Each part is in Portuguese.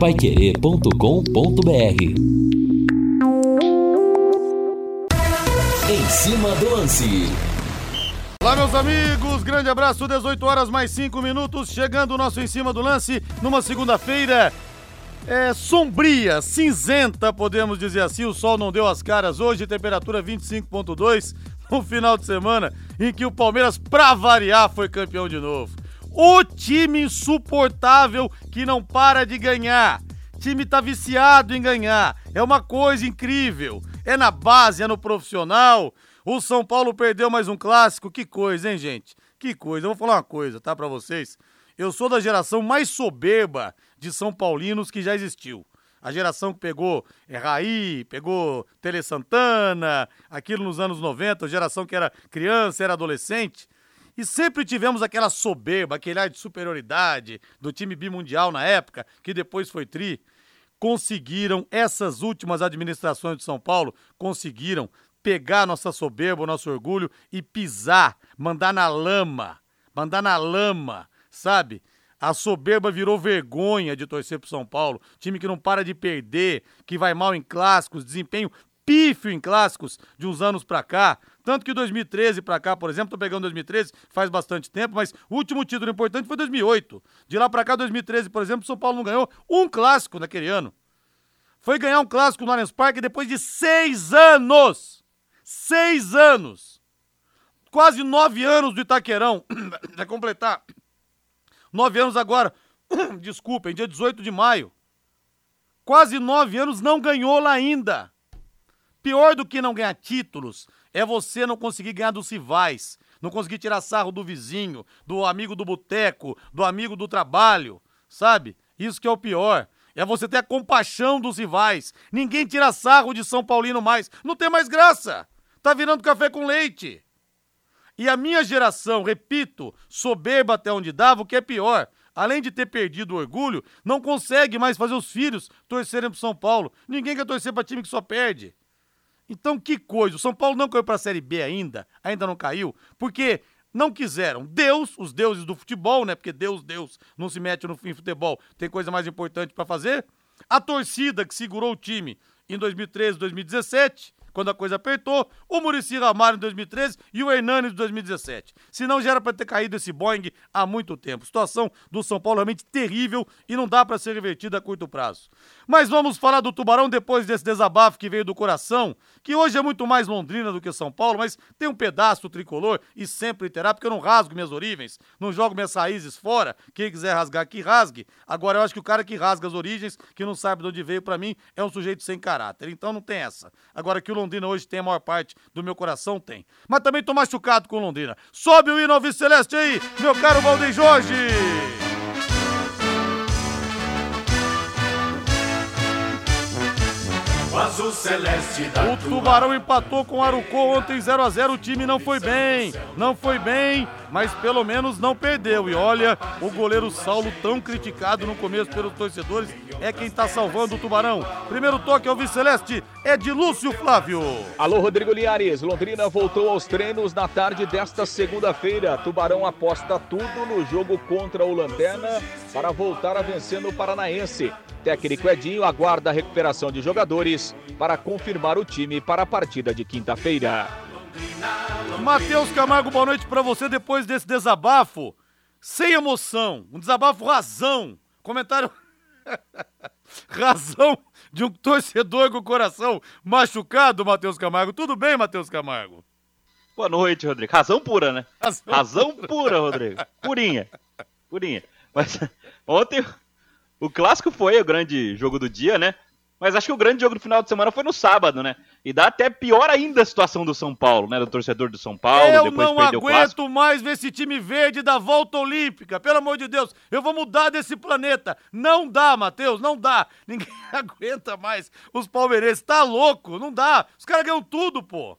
paiquerê.com.br Em cima do lance. Olá, meus amigos, grande abraço, 18 horas mais 5 minutos, chegando o nosso Em Cima do Lance, numa segunda-feira é, sombria, cinzenta, podemos dizer assim, o sol não deu as caras hoje, temperatura 25.2, no final de semana em que o Palmeiras, pra variar, foi campeão de novo. O time insuportável que não para de ganhar. Time tá viciado em ganhar. É uma coisa incrível. É na base, é no profissional. O São Paulo perdeu mais um clássico. Que coisa, hein, gente? Que coisa. Eu vou falar uma coisa, tá, para vocês. Eu sou da geração mais soberba de São Paulinos que já existiu. A geração que pegou é, Raí, pegou Tele Santana, aquilo nos anos 90, a geração que era criança, era adolescente. E sempre tivemos aquela soberba, aquele ar de superioridade do time bimundial na época, que depois foi tri. Conseguiram, essas últimas administrações de São Paulo, conseguiram pegar nossa soberba, nosso orgulho e pisar, mandar na lama, mandar na lama, sabe? A soberba virou vergonha de torcer pro São Paulo. Time que não para de perder, que vai mal em clássicos, desempenho pífio em clássicos de uns anos pra cá. Tanto que 2013 pra cá, por exemplo, tô pegando 2013, faz bastante tempo, mas o último título importante foi 2008. De lá pra cá, 2013, por exemplo, São Paulo não ganhou um clássico naquele ano. Foi ganhar um clássico no Allianz Parque depois de seis anos. Seis anos. Quase nove anos do Itaquerão. Vai completar. Nove anos agora. Desculpem, dia 18 de maio. Quase nove anos não ganhou lá ainda. Pior do que não ganhar títulos é você não conseguir ganhar dos rivais, não conseguir tirar sarro do vizinho, do amigo do boteco, do amigo do trabalho, sabe? Isso que é o pior. É você ter a compaixão dos rivais. Ninguém tira sarro de São Paulino mais. Não tem mais graça. Tá virando café com leite. E a minha geração, repito, soberba até onde dava, o que é pior, além de ter perdido o orgulho, não consegue mais fazer os filhos torcerem pro São Paulo. Ninguém quer torcer para time que só perde. Então, que coisa. O São Paulo não caiu para a Série B ainda, ainda não caiu, porque não quiseram. Deus, os deuses do futebol, né? Porque Deus, Deus não se mete no fim futebol, tem coisa mais importante para fazer. A torcida que segurou o time em 2013, 2017 quando a coisa apertou, o Murici Ramalho em 2013 e o Hernani em 2017. Senão já era para ter caído esse Boeing há muito tempo. Situação do São Paulo realmente terrível e não dá para ser revertida a curto prazo. Mas vamos falar do Tubarão depois desse desabafo que veio do coração, que hoje é muito mais Londrina do que São Paulo, mas tem um pedaço tricolor e sempre terá, porque eu não rasgo minhas origens, não jogo minhas raízes fora. Quem quiser rasgar aqui, rasgue. Agora eu acho que o cara que rasga as origens, que não sabe de onde veio, para mim, é um sujeito sem caráter. Então não tem essa. Agora que o Londrina hoje tem a maior parte do meu coração, tem. Mas também tô machucado com Londrina. Sobe o hino ao Celeste aí, meu caro Valdeir Jorge! Azul celeste da O Tubarão empatou com o Arucô ontem 0 a 0 O time não foi bem, não foi bem, mas pelo menos não perdeu. E olha, o goleiro Saulo, tão criticado no começo pelos torcedores, é quem tá salvando o Tubarão. Primeiro toque ao Viceleste é de Lúcio Flávio. Alô, Rodrigo Liares. Londrina voltou aos treinos na tarde desta segunda-feira. Tubarão aposta tudo no jogo contra o Lanterna para voltar a vencer no Paranaense. Técnico Edinho aguarda a recuperação de jogadores para confirmar o time para a partida de quinta-feira. Matheus Camargo, boa noite para você depois desse desabafo. Sem emoção, um desabafo razão. Comentário razão de um torcedor com o coração machucado, Matheus Camargo. Tudo bem, Matheus Camargo? Boa noite, Rodrigo. Razão pura, né? Razão, razão pura, Rodrigo. Purinha. Purinha. Mas ontem o clássico foi o grande jogo do dia, né? Mas acho que o grande jogo do final de semana foi no sábado, né? E dá até pior ainda a situação do São Paulo, né? Do torcedor do São Paulo. Eu depois não aguento mais ver esse time verde da volta olímpica. Pelo amor de Deus, eu vou mudar desse planeta. Não dá, Matheus, não dá. Ninguém aguenta mais os palmeirenses. Tá louco? Não dá. Os caras ganham tudo, pô.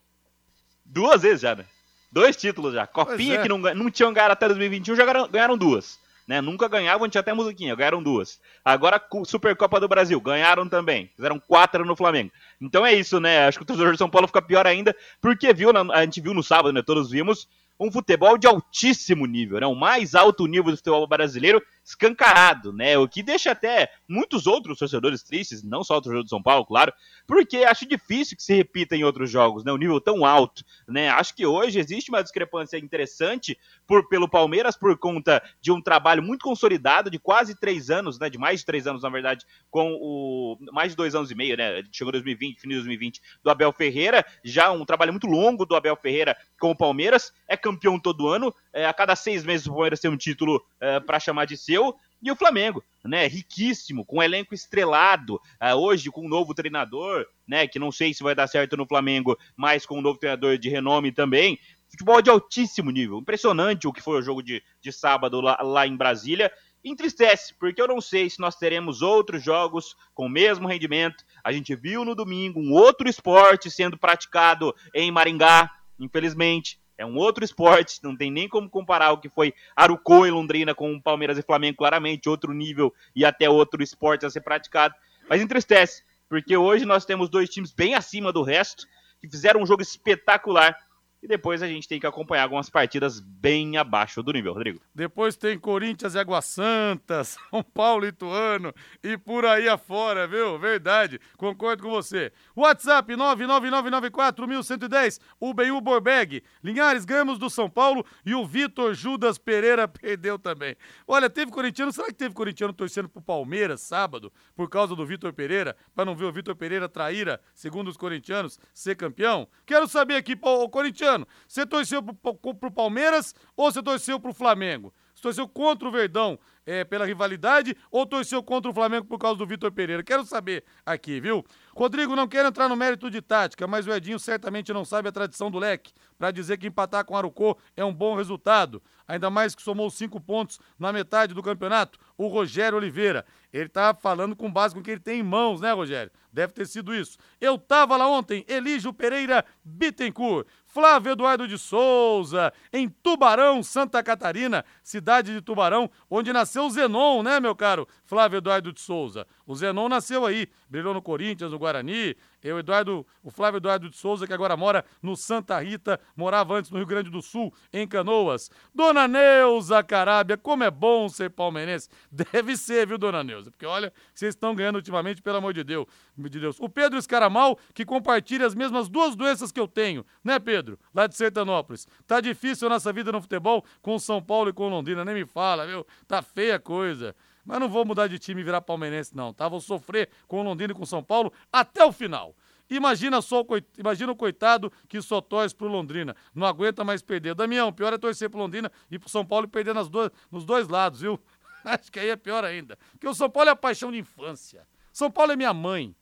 Duas vezes já, né? Dois títulos já. Copinha é. que não, não tinham ganhado até 2021, já ganharam, ganharam duas né? Nunca ganhavam, tinha até musiquinha, ganharam duas. Agora, Supercopa do Brasil, ganharam também. Fizeram quatro no Flamengo. Então é isso, né? Acho que o torcedor de São Paulo fica pior ainda, porque viu, a gente viu no sábado, né? Todos vimos um futebol de altíssimo nível, né? O mais alto nível do futebol brasileiro escancarado, né? O que deixa até muitos outros torcedores tristes, não só o torcedor do São Paulo, claro, porque acho difícil que se repita em outros jogos, né? Um nível tão alto, né? Acho que hoje existe uma discrepância interessante por, pelo Palmeiras por conta de um trabalho muito consolidado de quase três anos, né? De mais de três anos, na verdade, com o mais de dois anos e meio, né? Chegou em 2020, fim de 2020, do Abel Ferreira, já um trabalho muito longo do Abel Ferreira com o Palmeiras, é campeão todo ano, é, a cada seis meses o Palmeiras tem um título é, para chamar de seu, e o Flamengo, né, riquíssimo, com um elenco estrelado, uh, hoje com um novo treinador, né, que não sei se vai dar certo no Flamengo, mas com um novo treinador de renome também. Futebol de altíssimo nível, impressionante o que foi o jogo de, de sábado lá, lá em Brasília. Entristece, porque eu não sei se nós teremos outros jogos com o mesmo rendimento. A gente viu no domingo um outro esporte sendo praticado em Maringá, infelizmente. É um outro esporte, não tem nem como comparar o que foi Arucô e Londrina com Palmeiras e Flamengo, claramente, outro nível e até outro esporte a ser praticado. Mas entristece, porque hoje nós temos dois times bem acima do resto, que fizeram um jogo espetacular e depois a gente tem que acompanhar algumas partidas bem abaixo do nível, Rodrigo. Depois tem Corinthians e Água Santa, São Paulo e Ituano e por aí afora, viu? Verdade, concordo com você. WhatsApp 999941110, UBU Borbeg, Linhares Gamos do São Paulo e o Vitor Judas Pereira perdeu também. Olha, teve corintiano, será que teve corintiano torcendo pro Palmeiras sábado por causa do Vitor Pereira, para não ver o Vitor Pereira traíra, segundo os corintianos, ser campeão? Quero saber aqui, o corintiano você torceu pro, pro Palmeiras ou você torceu pro Flamengo? Você torceu contra o Verdão é, pela rivalidade ou torceu contra o Flamengo por causa do Vitor Pereira? Quero saber aqui, viu? Rodrigo não quer entrar no mérito de tática, mas o Edinho certamente não sabe a tradição do leque para dizer que empatar com o Arucô é um bom resultado. Ainda mais que somou cinco pontos na metade do campeonato. O Rogério Oliveira. Ele tá falando com base com que ele tem em mãos, né, Rogério? Deve ter sido isso. Eu tava lá ontem, Elígio Pereira Bittencourt. Flávio Eduardo de Souza, em Tubarão, Santa Catarina, cidade de Tubarão, onde nasceu Zenon, né, meu caro Flávio Eduardo de Souza? O Zenon nasceu aí, brilhou no Corinthians, no Guarani, eu, Eduardo, o Flávio Eduardo de Souza, que agora mora no Santa Rita, morava antes no Rio Grande do Sul, em Canoas. Dona Neuza Carábia, como é bom ser palmeirense. Deve ser, viu, Dona Neuza? Porque olha, vocês estão ganhando ultimamente, pelo amor de Deus. De Deus. O Pedro Escaramal, que compartilha as mesmas duas doenças que eu tenho, né, Pedro? Lá de Sertanópolis. Tá difícil a nossa vida no futebol com São Paulo e com Londrina, nem me fala, viu? Tá feia a coisa. Mas não vou mudar de time e virar palmeirense, não, tá? Vou sofrer com o Londrina e com o São Paulo até o final. Imagina só, imagina o coitado que só torce pro Londrina. Não aguenta mais perder. Damião, pior é torcer pro Londrina e pro São Paulo e perder nas duas, nos dois lados, viu? Acho que aí é pior ainda. Porque o São Paulo é a paixão de infância. São Paulo é minha mãe.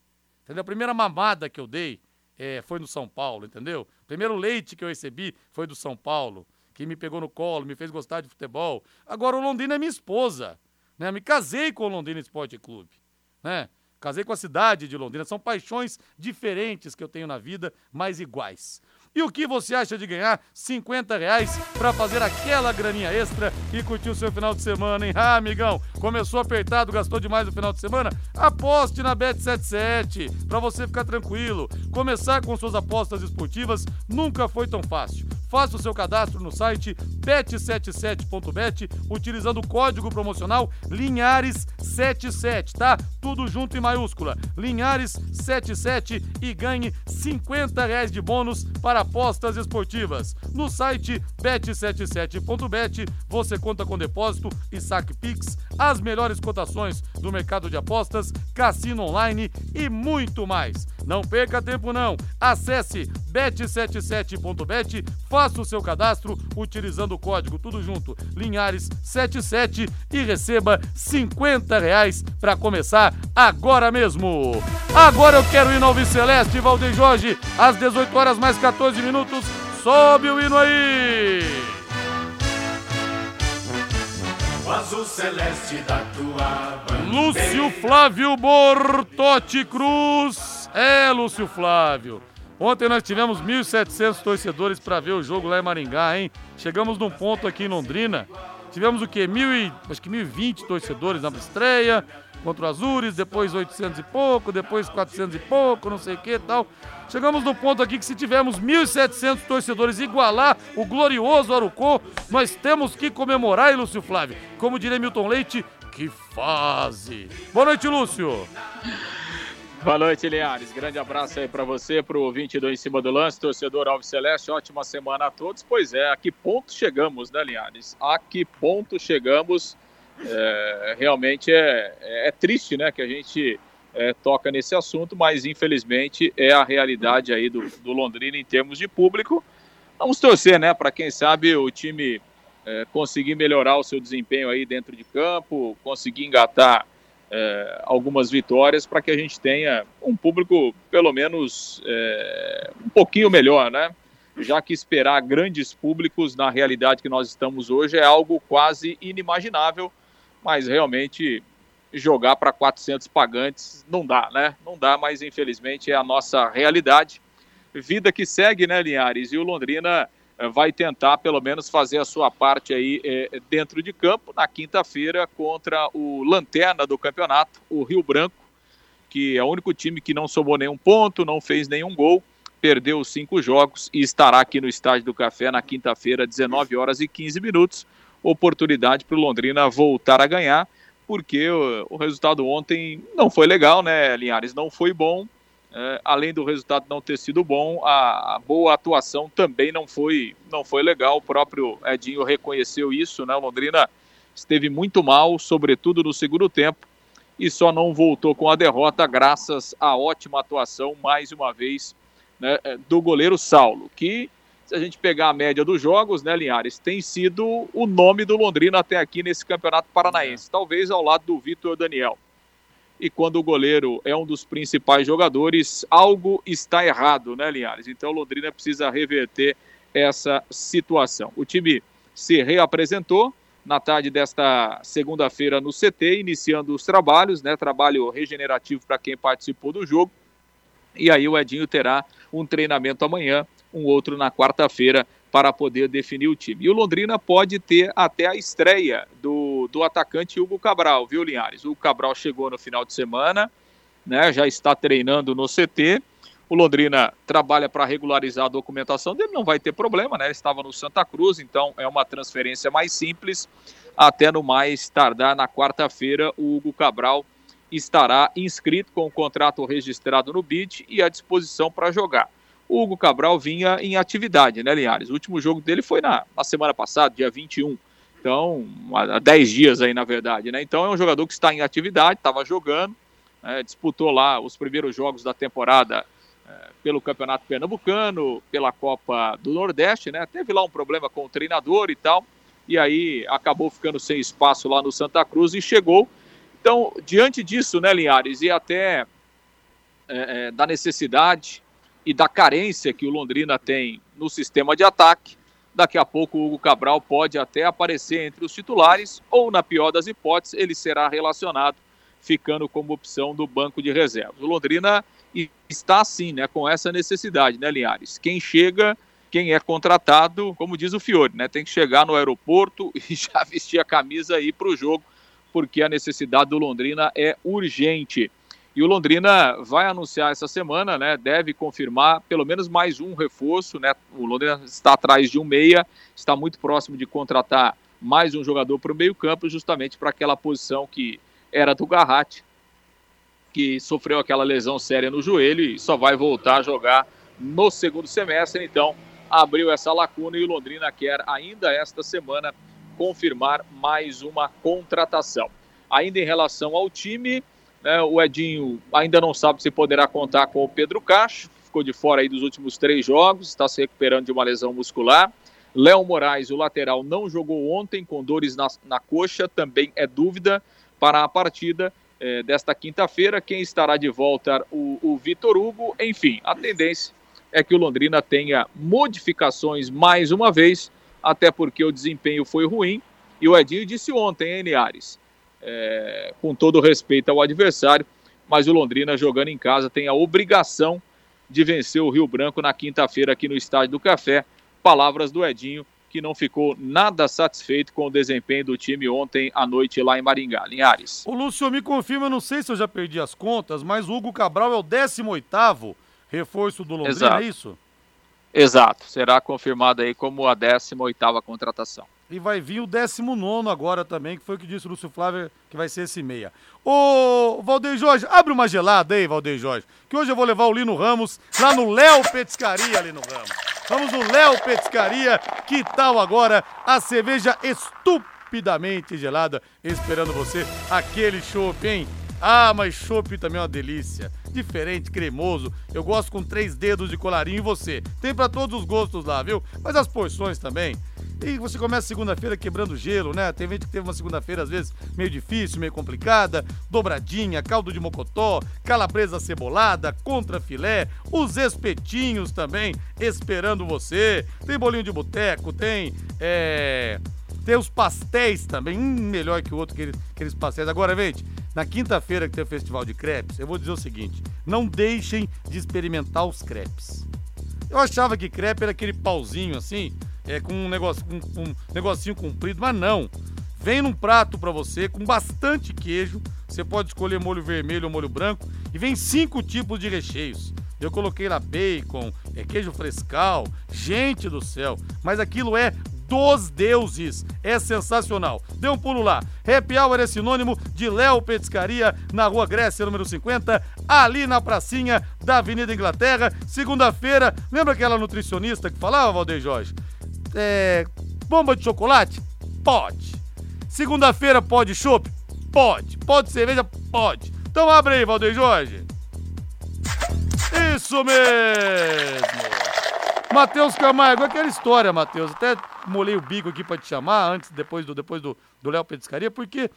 Entendeu? A primeira mamada que eu dei é, foi no São Paulo, entendeu? O primeiro leite que eu recebi foi do São Paulo, que me pegou no colo, me fez gostar de futebol. Agora o Londrina é minha esposa. Né? Me casei com o Londrina Esporte Clube. Né? Casei com a cidade de Londrina. São paixões diferentes que eu tenho na vida, mas iguais. E o que você acha de ganhar 50 reais para fazer aquela graninha extra e curtir o seu final de semana, hein? Ah, amigão, começou apertado, gastou demais no final de semana? Aposte na Bet77 para você ficar tranquilo. Começar com suas apostas esportivas nunca foi tão fácil. Faça o seu cadastro no site bet77.bet utilizando o código promocional Linhares77, tá? Tudo junto em maiúscula. Linhares77 e ganhe 50 reais de bônus para apostas esportivas. No site bet77.bet você conta com depósito e saque Pix, as melhores cotações do mercado de apostas, cassino online e muito mais. Não perca tempo não. Acesse bet77.bet, faça o seu cadastro utilizando o código tudo junto Linhares77 e receba 50 reais para começar agora mesmo. Agora eu quero ir no Alves Celeste, Valdeir Jorge, às 18 horas mais 14 minutos. Sobe o hino aí! O azul celeste da tua bandeira. Lúcio Flávio Bortotti Cruz. É, Lúcio Flávio. Ontem nós tivemos 1.700 torcedores para ver o jogo lá em Maringá, hein? Chegamos num ponto aqui em Londrina. Tivemos o quê? Mil e, acho que 1.020 torcedores na estreia contra o Azures, depois 800 e pouco, depois 400 e pouco, não sei o que e tal. Chegamos no ponto aqui que se tivermos 1.700 torcedores igualar o glorioso Arucô, nós temos que comemorar, hein, Lúcio Flávio? Como diria Milton Leite, Que fase! Boa noite, Lúcio! Boa noite, Linhares. Grande abraço aí para você, para o ouvinte do Em Cima do Lance, torcedor Alves Celeste. Ótima semana a todos. Pois é, a que ponto chegamos, né, Linhares? A que ponto chegamos? É, realmente é, é, é, triste, né, que a gente é, toca nesse assunto, mas infelizmente é a realidade aí do, do Londrina em termos de público. Vamos torcer, né, para quem sabe o time é, conseguir melhorar o seu desempenho aí dentro de campo, conseguir engatar é, algumas vitórias para que a gente tenha um público pelo menos é, um pouquinho melhor, né? Já que esperar grandes públicos na realidade que nós estamos hoje é algo quase inimaginável, mas realmente jogar para 400 pagantes não dá, né? Não dá, mas infelizmente é a nossa realidade. Vida que segue, né, Linhares? E o Londrina eh, vai tentar pelo menos fazer a sua parte aí é, dentro de campo na quinta-feira contra o lanterna do campeonato, o Rio Branco, que é o único time que não somou nenhum ponto, não fez nenhum gol, perdeu cinco jogos e estará aqui no Estádio do Café na quinta-feira, 19 horas e 15 minutos. Oportunidade para o Londrina voltar a ganhar, porque o, o resultado ontem não foi legal, né, Linhares? Não foi bom é, além do resultado não ter sido bom, a, a, boa atuação também não foi, não foi legal. O próprio Edinho reconheceu isso, né? Londrina esteve muito mal, sobretudo no segundo tempo, e só não voltou com a derrota graças à ótima atuação, mais uma vez, né, é, do goleiro Saulo, que, se a gente pegar a média dos jogos, né, Linhares, tem sido o nome do Londrina até aqui nesse campeonato paranaense, talvez ao lado do Vitor Daniel e quando o goleiro é um dos principais jogadores, algo está errado, né, Linhares? Então, Londrina precisa reverter essa situação. O time se reapresentou na tarde desta segunda-feira no CT, iniciando os trabalhos, né? Trabalho regenerativo para quem participou do jogo. E aí o Edinho terá um treinamento amanhã, um outro na quarta-feira para poder definir o time. E o Londrina pode ter até a estreia do, do atacante Hugo Cabral, viu, Linhares? O Cabral chegou no final de semana, né, já está treinando no CT. O Londrina trabalha para regularizar a documentação dele, não vai ter problema, né? Ele estava no Santa Cruz, então é uma transferência mais simples. Até no mais tardar na quarta-feira, o Hugo Cabral estará inscrito com o contrato registrado no BID e à disposição para jogar o Hugo Cabral vinha em atividade, né, Linhares? O último jogo dele foi na, na semana passada, dia 21. Então, há 10 dias aí, na verdade, né? Então é um jogador que está em atividade, estava jogando, né, disputou lá os primeiros jogos da temporada é, pelo Campeonato Pernambucano, pela Copa do Nordeste, né? Teve lá um problema com o treinador e tal, e aí acabou ficando sem espaço lá no Santa Cruz e chegou. Então, diante disso, né, Linhares, e até é, é, da necessidade e da carência que o Londrina tem no sistema de ataque, daqui a pouco o Hugo Cabral pode até aparecer entre os titulares, ou na pior das hipóteses, ele será relacionado, ficando como opção do banco de reservas. O Londrina está assim, né, com essa necessidade, né, Linhares? Quem chega, quem é contratado, como diz o Fiore, né, tem que chegar no aeroporto e já vestir a camisa aí para o jogo, porque a necessidade do Londrina é urgente. E o Londrina vai anunciar essa semana, né? Deve confirmar pelo menos mais um reforço, né? O Londrina está atrás de um meia, está muito próximo de contratar mais um jogador para o meio-campo, justamente para aquela posição que era do Garratti, que sofreu aquela lesão séria no joelho e só vai voltar a jogar no segundo semestre. Então, abriu essa lacuna e o Londrina quer ainda esta semana confirmar mais uma contratação. Ainda em relação ao time, né? O Edinho ainda não sabe se poderá contar com o Pedro Cacho, ficou de fora aí dos últimos três jogos, está se recuperando de uma lesão muscular. Léo Moraes, o lateral, não jogou ontem com dores na, na coxa, também é dúvida para a partida é, desta quinta-feira. Quem estará de volta? O, o Vitor Hugo. Enfim, a tendência é que o Londrina tenha modificações mais uma vez, até porque o desempenho foi ruim. E o Edinho disse ontem, hein, Niares? É, com todo respeito ao adversário, mas o Londrina jogando em casa tem a obrigação de vencer o Rio Branco na quinta-feira aqui no Estádio do Café. Palavras do Edinho, que não ficou nada satisfeito com o desempenho do time ontem à noite lá em Maringá. Linhares. O Lúcio me confirma, não sei se eu já perdi as contas, mas o Hugo Cabral é o 18º reforço do Londrina, Exato. é isso? Exato, será confirmado aí como a 18ª contratação. E vai vir o 19 agora também, que foi o que disse o Lúcio Flávio, que vai ser esse meia. Ô, Valdeir Jorge, abre uma gelada aí, Valdeir Jorge, que hoje eu vou levar o Lino Ramos lá no Léo Petiscaria, Lino Ramos. Vamos no Léo Petiscaria, que tal agora a cerveja estupidamente gelada, esperando você, aquele chopp, hein? Ah, mas chopp também é uma delícia. Diferente, cremoso. Eu gosto com três dedos de colarinho e você. Tem para todos os gostos lá, viu? Mas as porções também. E você começa segunda-feira quebrando gelo, né? Tem gente que teve uma segunda-feira, às vezes, meio difícil, meio complicada. Dobradinha, caldo de mocotó, calabresa cebolada, contra filé, os espetinhos também esperando você. Tem bolinho de boteco, tem. É, tem os pastéis também, um melhor que o outro, aqueles, aqueles pastéis. Agora, gente, na quinta-feira que tem o festival de crepes, eu vou dizer o seguinte: não deixem de experimentar os crepes. Eu achava que crepe era aquele pauzinho assim, é, com um, negócio, um negocinho comprido, mas não. Vem num prato para você com bastante queijo. Você pode escolher molho vermelho ou molho branco. E vem cinco tipos de recheios. Eu coloquei lá bacon, é, queijo frescal. Gente do céu, mas aquilo é dos deuses. É sensacional. Dê um pulo lá. Happy Hour é sinônimo de Léo Petiscaria, na Rua Grécia, número 50, ali na pracinha da Avenida Inglaterra. Segunda-feira, lembra aquela nutricionista que falava, Valdeir Jorge? É, bomba de chocolate? Pode. Segunda-feira pode chopp? Pode. Pode cerveja? Pode. Então abre aí, Valdeir Jorge. Isso mesmo! Matheus Camargo, aquela história, Matheus. Até molei o bico aqui para te chamar antes, depois do depois do Léo Petiscaria, porque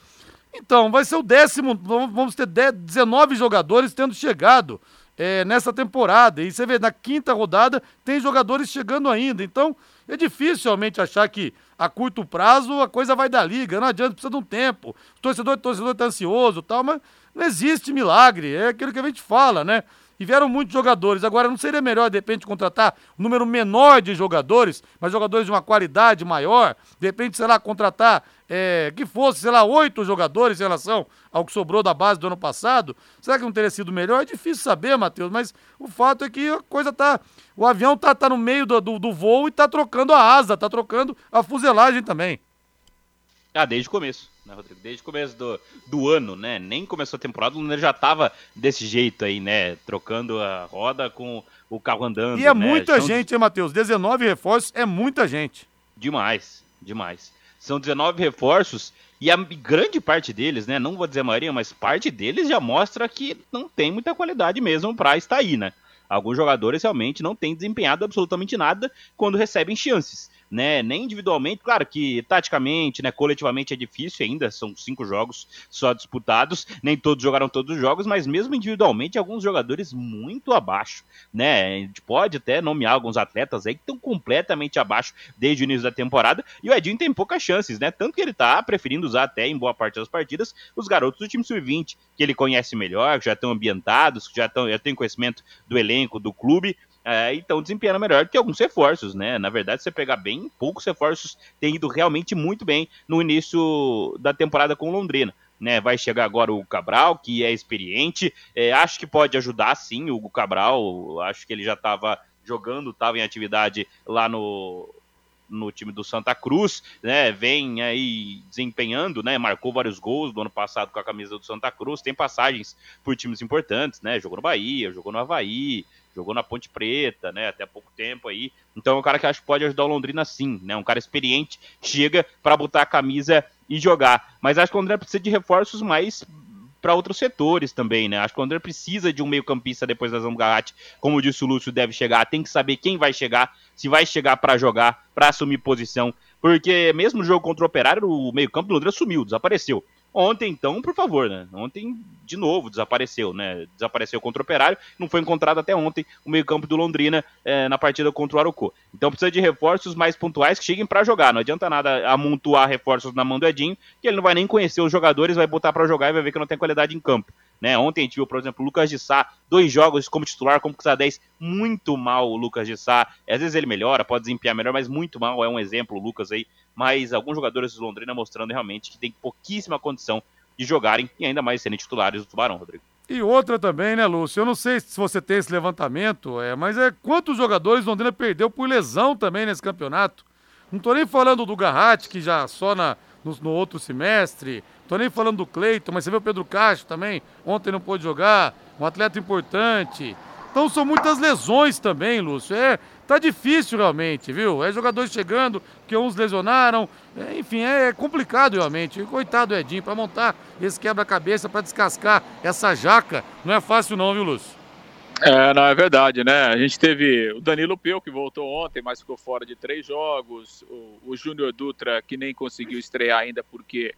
então vai ser o décimo. Vamos ter 10, 19 jogadores tendo chegado é, nessa temporada. E você vê, na quinta rodada tem jogadores chegando ainda. Então é difícil realmente achar que a curto prazo a coisa vai dar liga. Não adianta, precisa de um tempo. O torcedor, o torcedor tá ansioso e tal, mas não existe milagre. É aquilo que a gente fala, né? E vieram muitos jogadores. Agora, não seria melhor, de repente, contratar um número menor de jogadores, mas jogadores de uma qualidade maior? De repente, sei lá, contratar é, que fosse, sei lá, oito jogadores em relação ao que sobrou da base do ano passado? Será que não teria sido melhor? É difícil saber, Matheus, mas o fato é que a coisa tá. O avião tá, tá no meio do, do, do voo e tá trocando a asa, tá trocando a fuselagem também. Ah, desde o começo, né, Rodrigo? Desde o começo do, do ano, né? Nem começou a temporada, o Londrina já tava desse jeito aí, né? Trocando a roda com o carro andando. E é né? muita São gente, hein, Matheus? 19 reforços é muita gente. Demais, demais. São 19 reforços e a grande parte deles, né? Não vou dizer a maioria, mas parte deles já mostra que não tem muita qualidade mesmo pra estar aí, né? Alguns jogadores realmente não têm desempenhado absolutamente nada quando recebem chances né? Nem individualmente, claro que taticamente, né? Coletivamente é difícil ainda, são cinco jogos só disputados, nem todos jogaram todos os jogos, mas mesmo individualmente, alguns jogadores muito abaixo, né? A gente pode até nomear alguns atletas aí que estão completamente abaixo desde o início da temporada, e o Edinho tem poucas chances, né? Tanto que ele tá preferindo usar até em boa parte das partidas os garotos do time sub-20, que ele conhece melhor, que já estão ambientados, que já, tão, já tem conhecimento do elenco, do clube, é, então desempenhando melhor que alguns reforços, né? Na verdade, você pegar bem, poucos reforços têm ido realmente muito bem no início da temporada com Londrina. Né, vai chegar agora o Cabral, que é experiente, é, acho que pode ajudar sim o Cabral, acho que ele já estava jogando, estava em atividade lá no, no time do Santa Cruz, né? Vem aí desempenhando, né? Marcou vários gols do ano passado com a camisa do Santa Cruz, tem passagens por times importantes, né? Jogou no Bahia, jogou no Havaí, jogou na Ponte Preta, né, até pouco tempo aí. Então é um cara que acho que pode ajudar o Londrina sim, né? Um cara experiente, chega para botar a camisa e jogar. Mas acho que o Londrina precisa de reforços mais para outros setores também, né? Acho que o Londrina precisa de um meio-campista depois da Zamgarate, como disse o Lúcio, deve chegar, tem que saber quem vai chegar, se vai chegar para jogar, para assumir posição, porque mesmo jogo contra o Operário, o meio-campo do Londrina sumiu, desapareceu. Ontem, então, por favor, né? Ontem, de novo, desapareceu, né? Desapareceu contra o Operário, não foi encontrado até ontem o meio-campo do Londrina é, na partida contra o Arucô. Então precisa de reforços mais pontuais que cheguem para jogar. Não adianta nada amontoar reforços na mão do Edinho, que ele não vai nem conhecer os jogadores, vai botar para jogar e vai ver que não tem qualidade em campo. Né? Ontem a gente viu, por exemplo, o Lucas de Sá, dois jogos como titular, como camisa 10, muito mal o Lucas de Sá. Às vezes ele melhora, pode desempenhar melhor, mas muito mal, é um exemplo o Lucas aí. Mas alguns jogadores do Londrina mostrando realmente que tem pouquíssima condição de jogarem e ainda mais serem titulares do Tubarão, Rodrigo. E outra também, né, Lúcio? Eu não sei se você tem esse levantamento, é, mas é quantos jogadores Londrina perdeu por lesão também nesse campeonato? Não tô nem falando do Garratti, que já só na, no, no outro semestre. Tô nem falando do Cleiton, mas você vê o Pedro Castro também. Ontem não pôde jogar. Um atleta importante. Então são muitas lesões também, Lúcio. É, tá difícil realmente, viu? É jogadores chegando, que uns lesionaram. É, enfim, é complicado realmente. Coitado do Edinho, para montar esse quebra-cabeça, para descascar essa jaca, não é fácil não, viu, Lúcio? É, não, é verdade, né? A gente teve o Danilo Peu, que voltou ontem, mas ficou fora de três jogos. O, o Júnior Dutra, que nem conseguiu estrear ainda porque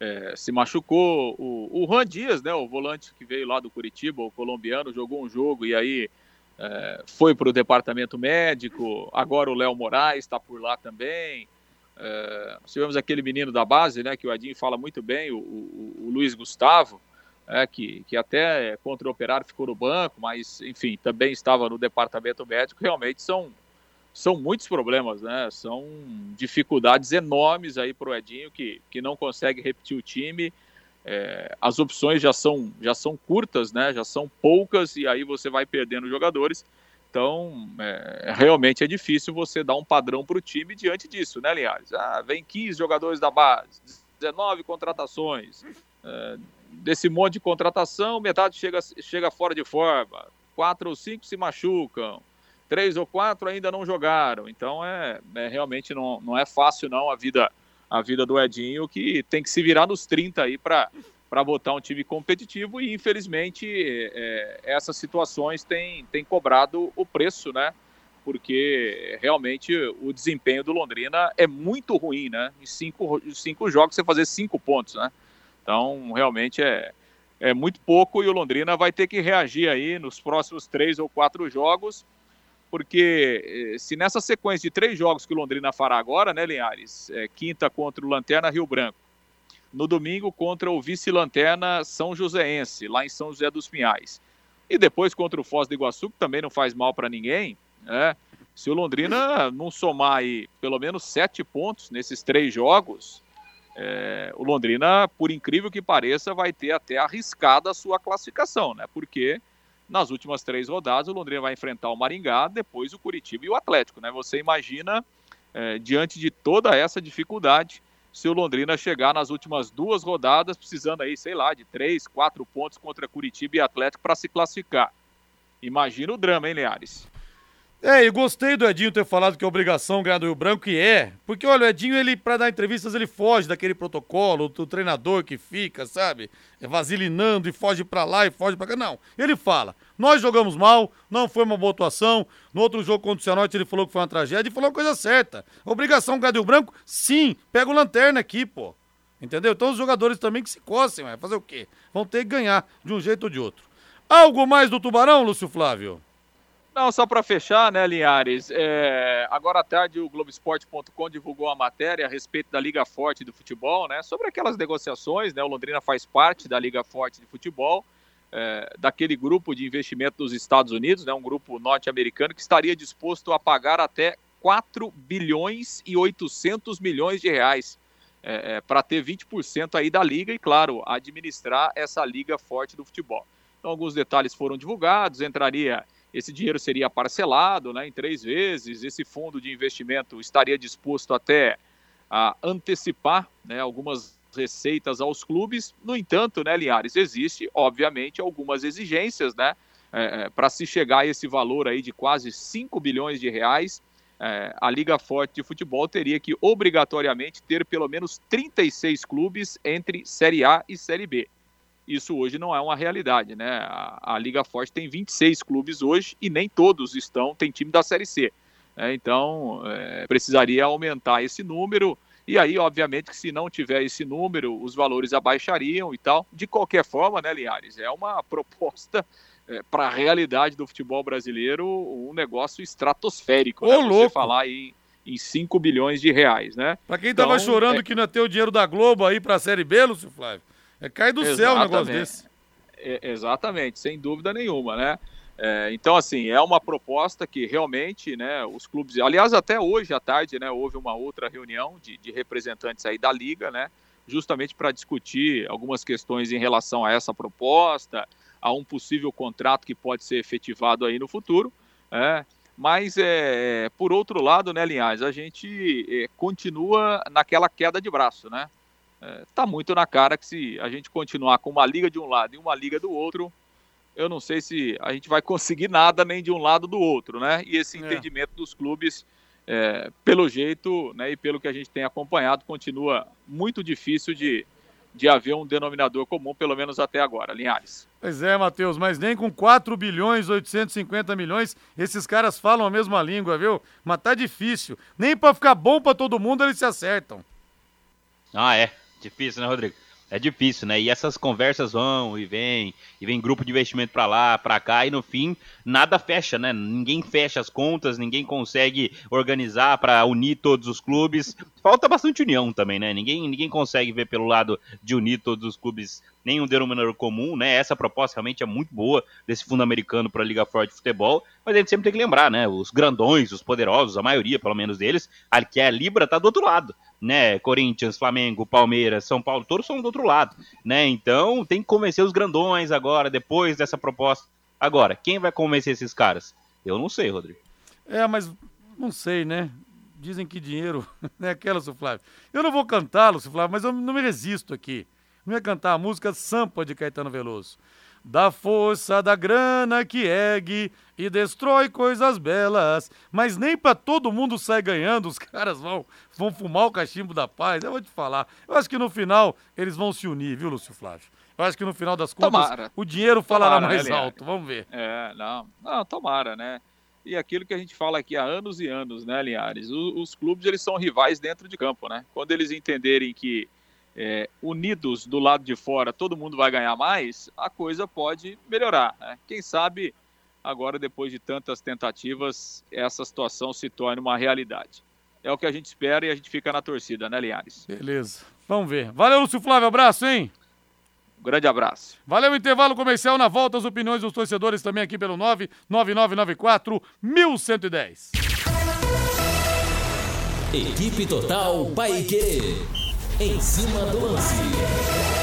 é, se machucou. O, o Juan Dias, né, o volante que veio lá do Curitiba, o colombiano, jogou um jogo e aí é, foi para o departamento médico. Agora o Léo Moraes está por lá também. É, tivemos aquele menino da base, né, que o Edinho fala muito bem, o, o, o Luiz Gustavo é, que, que até contra o Operário ficou no banco, mas, enfim, também estava no departamento médico, realmente são, são muitos problemas, né? São dificuldades enormes aí para o Edinho, que, que não consegue repetir o time. É, as opções já são, já são curtas, né? Já são poucas, e aí você vai perdendo jogadores. Então, é, realmente é difícil você dar um padrão para o time diante disso, né, Linhares? Ah, vem 15 jogadores da base, 19 contratações, é, desse monte de contratação, metade chega, chega fora de forma, quatro ou cinco se machucam, três ou quatro ainda não jogaram. Então é, é, realmente não, não é fácil não a vida a vida do Edinho que tem que se virar nos 30 aí para para botar um time competitivo e infelizmente é, essas situações têm, têm cobrado o preço, né? Porque realmente o desempenho do Londrina é muito ruim, né? Em cinco, cinco jogos você fazer cinco pontos, né? Então, realmente é, é muito pouco e o Londrina vai ter que reagir aí nos próximos três ou quatro jogos, porque eh, se nessa sequência de três jogos que o Londrina fará agora, né, Linhares? É, quinta contra o Lanterna Rio Branco, no domingo contra o vice-lanterna São Joséense, lá em São José dos Pinhais, e depois contra o Foz do Iguaçu, que também não faz mal para ninguém, né? Se o Londrina não somar aí pelo menos sete pontos nesses três jogos, é, o Londrina, por incrível que pareça, vai ter até arriscada a sua classificação, né? Porque nas últimas três rodadas o Londrina vai enfrentar o Maringá, depois o Curitiba e o Atlético, né? Você imagina, é, diante de toda essa dificuldade, se o Londrina chegar nas últimas duas rodadas, precisando aí, sei lá, de três, quatro pontos contra Curitiba e Atlético para se classificar. Imagina o drama, hein, Leares? É, e gostei do Edinho ter falado que é obrigação ganhar do Rio Branco, e é. Porque, olha, o Edinho, ele, pra dar entrevistas, ele foge daquele protocolo, do treinador que fica, sabe? É vasilinando e foge pra lá e foge pra cá. Não, ele fala, nós jogamos mal, não foi uma boa atuação. No outro jogo contra o Cianorte, ele falou que foi uma tragédia e falou a coisa certa. Obrigação ganhar do Rio Branco? Sim, pega o lanterna aqui, pô. Entendeu? Então os jogadores também que se coçem, vai fazer o quê? Vão ter que ganhar de um jeito ou de outro. Algo mais do Tubarão, Lúcio Flávio? Não, só para fechar, né, Linhares? É, agora à tarde o Globoesporte.com divulgou a matéria a respeito da Liga Forte do Futebol, né? Sobre aquelas negociações, né? O Londrina faz parte da Liga Forte de Futebol, é, daquele grupo de investimento dos Estados Unidos, né? Um grupo norte-americano que estaria disposto a pagar até 4 bilhões e 800 milhões de reais é, é para ter 20% aí da liga e, claro, administrar essa Liga Forte do Futebol. Então, alguns detalhes foram divulgados, entraria esse dinheiro seria parcelado né, em três vezes, esse fundo de investimento estaria disposto até a antecipar né, algumas receitas aos clubes. No entanto, né, Linhares, existe, obviamente, algumas exigências né, é, é para se chegar a esse valor aí de quase 5 bilhões de reais. É, a Liga Forte de Futebol teria que obrigatoriamente ter pelo menos 36 clubes entre Série A e Série B. Isso hoje não é uma realidade, né? A, a Liga Forte tem 26 clubes hoje e nem todos estão, tem time da Série C. Né? Então, é, precisaria aumentar esse número. E aí, obviamente, que se não tiver esse número, os valores abaixariam e tal. De qualquer forma, né, Linhares? É uma proposta é, para a realidade do futebol brasileiro, um negócio estratosférico. Ô, né? louco. Você falar aí em 5 bilhões de reais, né? Para quem estava então, chorando é... que não ia ter o dinheiro da Globo aí para a Série B, Lúcio Flávio, é cai do exatamente. céu um negócio desse. É, exatamente, sem dúvida nenhuma, né? É, então, assim, é uma proposta que realmente, né, os clubes. Aliás, até hoje à tarde, né, houve uma outra reunião de, de representantes aí da Liga, né, justamente para discutir algumas questões em relação a essa proposta, a um possível contrato que pode ser efetivado aí no futuro. É, Mas, é, por outro lado, né, Linhares, a gente é, continua naquela queda de braço, né? Está é, muito na cara que se a gente continuar com uma liga de um lado e uma liga do outro, eu não sei se a gente vai conseguir nada nem de um lado do outro, né? E esse é. entendimento é. dos clubes, é, pelo jeito né, e pelo que a gente tem acompanhado, continua muito difícil de, de haver um denominador comum, pelo menos até agora, Linhares. Pois é, Matheus, mas nem com 4 bilhões 850 milhões esses caras falam a mesma língua, viu? Mas tá difícil. Nem para ficar bom para todo mundo eles se acertam. Ah, é. Difícil, né, Rodrigo? É difícil, né? E essas conversas vão e vêm, e vem grupo de investimento para lá, para cá, e no fim nada fecha, né? Ninguém fecha as contas, ninguém consegue organizar para unir todos os clubes. Falta bastante união também, né? Ninguém, ninguém consegue ver pelo lado de unir todos os clubes nenhum denominador comum, né? Essa proposta realmente é muito boa desse fundo americano para a Liga Forte de Futebol, mas a gente sempre tem que lembrar, né? Os grandões, os poderosos, a maioria, pelo menos deles, que é a Libra, tá do outro lado né? Corinthians, Flamengo, Palmeiras, São Paulo, todos são do outro lado, né? Então tem que convencer os grandões agora, depois dessa proposta. Agora, quem vai convencer esses caras? Eu não sei, Rodrigo. É, mas não sei, né? Dizem que dinheiro é aquela, Flávio. Eu não vou cantar, Lúcio Flávio, mas eu não me resisto aqui. Não ia cantar a música Sampa de Caetano Veloso da força da grana que ergue e destrói coisas belas. Mas nem para todo mundo sai ganhando, os caras vão, vão fumar o cachimbo da paz. Eu vou te falar. Eu acho que no final eles vão se unir, viu, Lúcio Flávio? Eu acho que no final das contas tomara. o dinheiro falará tomara, mais né, alto. Vamos ver. É, não, não, tomara, né? E aquilo que a gente fala aqui há anos e anos, né, Linhares? Os, os clubes eles são rivais dentro de campo, né? Quando eles entenderem que é, unidos do lado de fora, todo mundo vai ganhar mais, a coisa pode melhorar. Né? Quem sabe agora, depois de tantas tentativas, essa situação se torne uma realidade. É o que a gente espera e a gente fica na torcida, né, Linhares? Beleza. Vamos ver. Valeu, Lúcio Flávio. Abraço, hein? Um grande abraço. Valeu, intervalo comercial. Na volta, as opiniões dos torcedores também aqui pelo 99994 1110. Equipe Total Paique. Em cima do lance.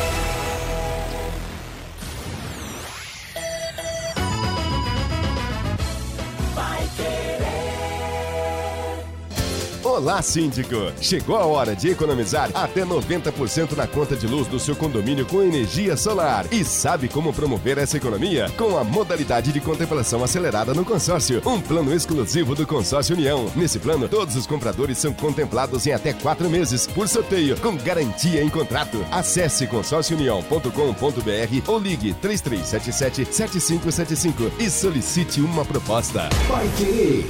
Olá, síndico! Chegou a hora de economizar até 90% na conta de luz do seu condomínio com energia solar. E sabe como promover essa economia? Com a modalidade de contemplação acelerada no consórcio, um plano exclusivo do Consórcio União. Nesse plano, todos os compradores são contemplados em até quatro meses, por sorteio, com garantia em contrato. Acesse consórciounião.com.br ou ligue 3377-7575 e solicite uma proposta. Vai querer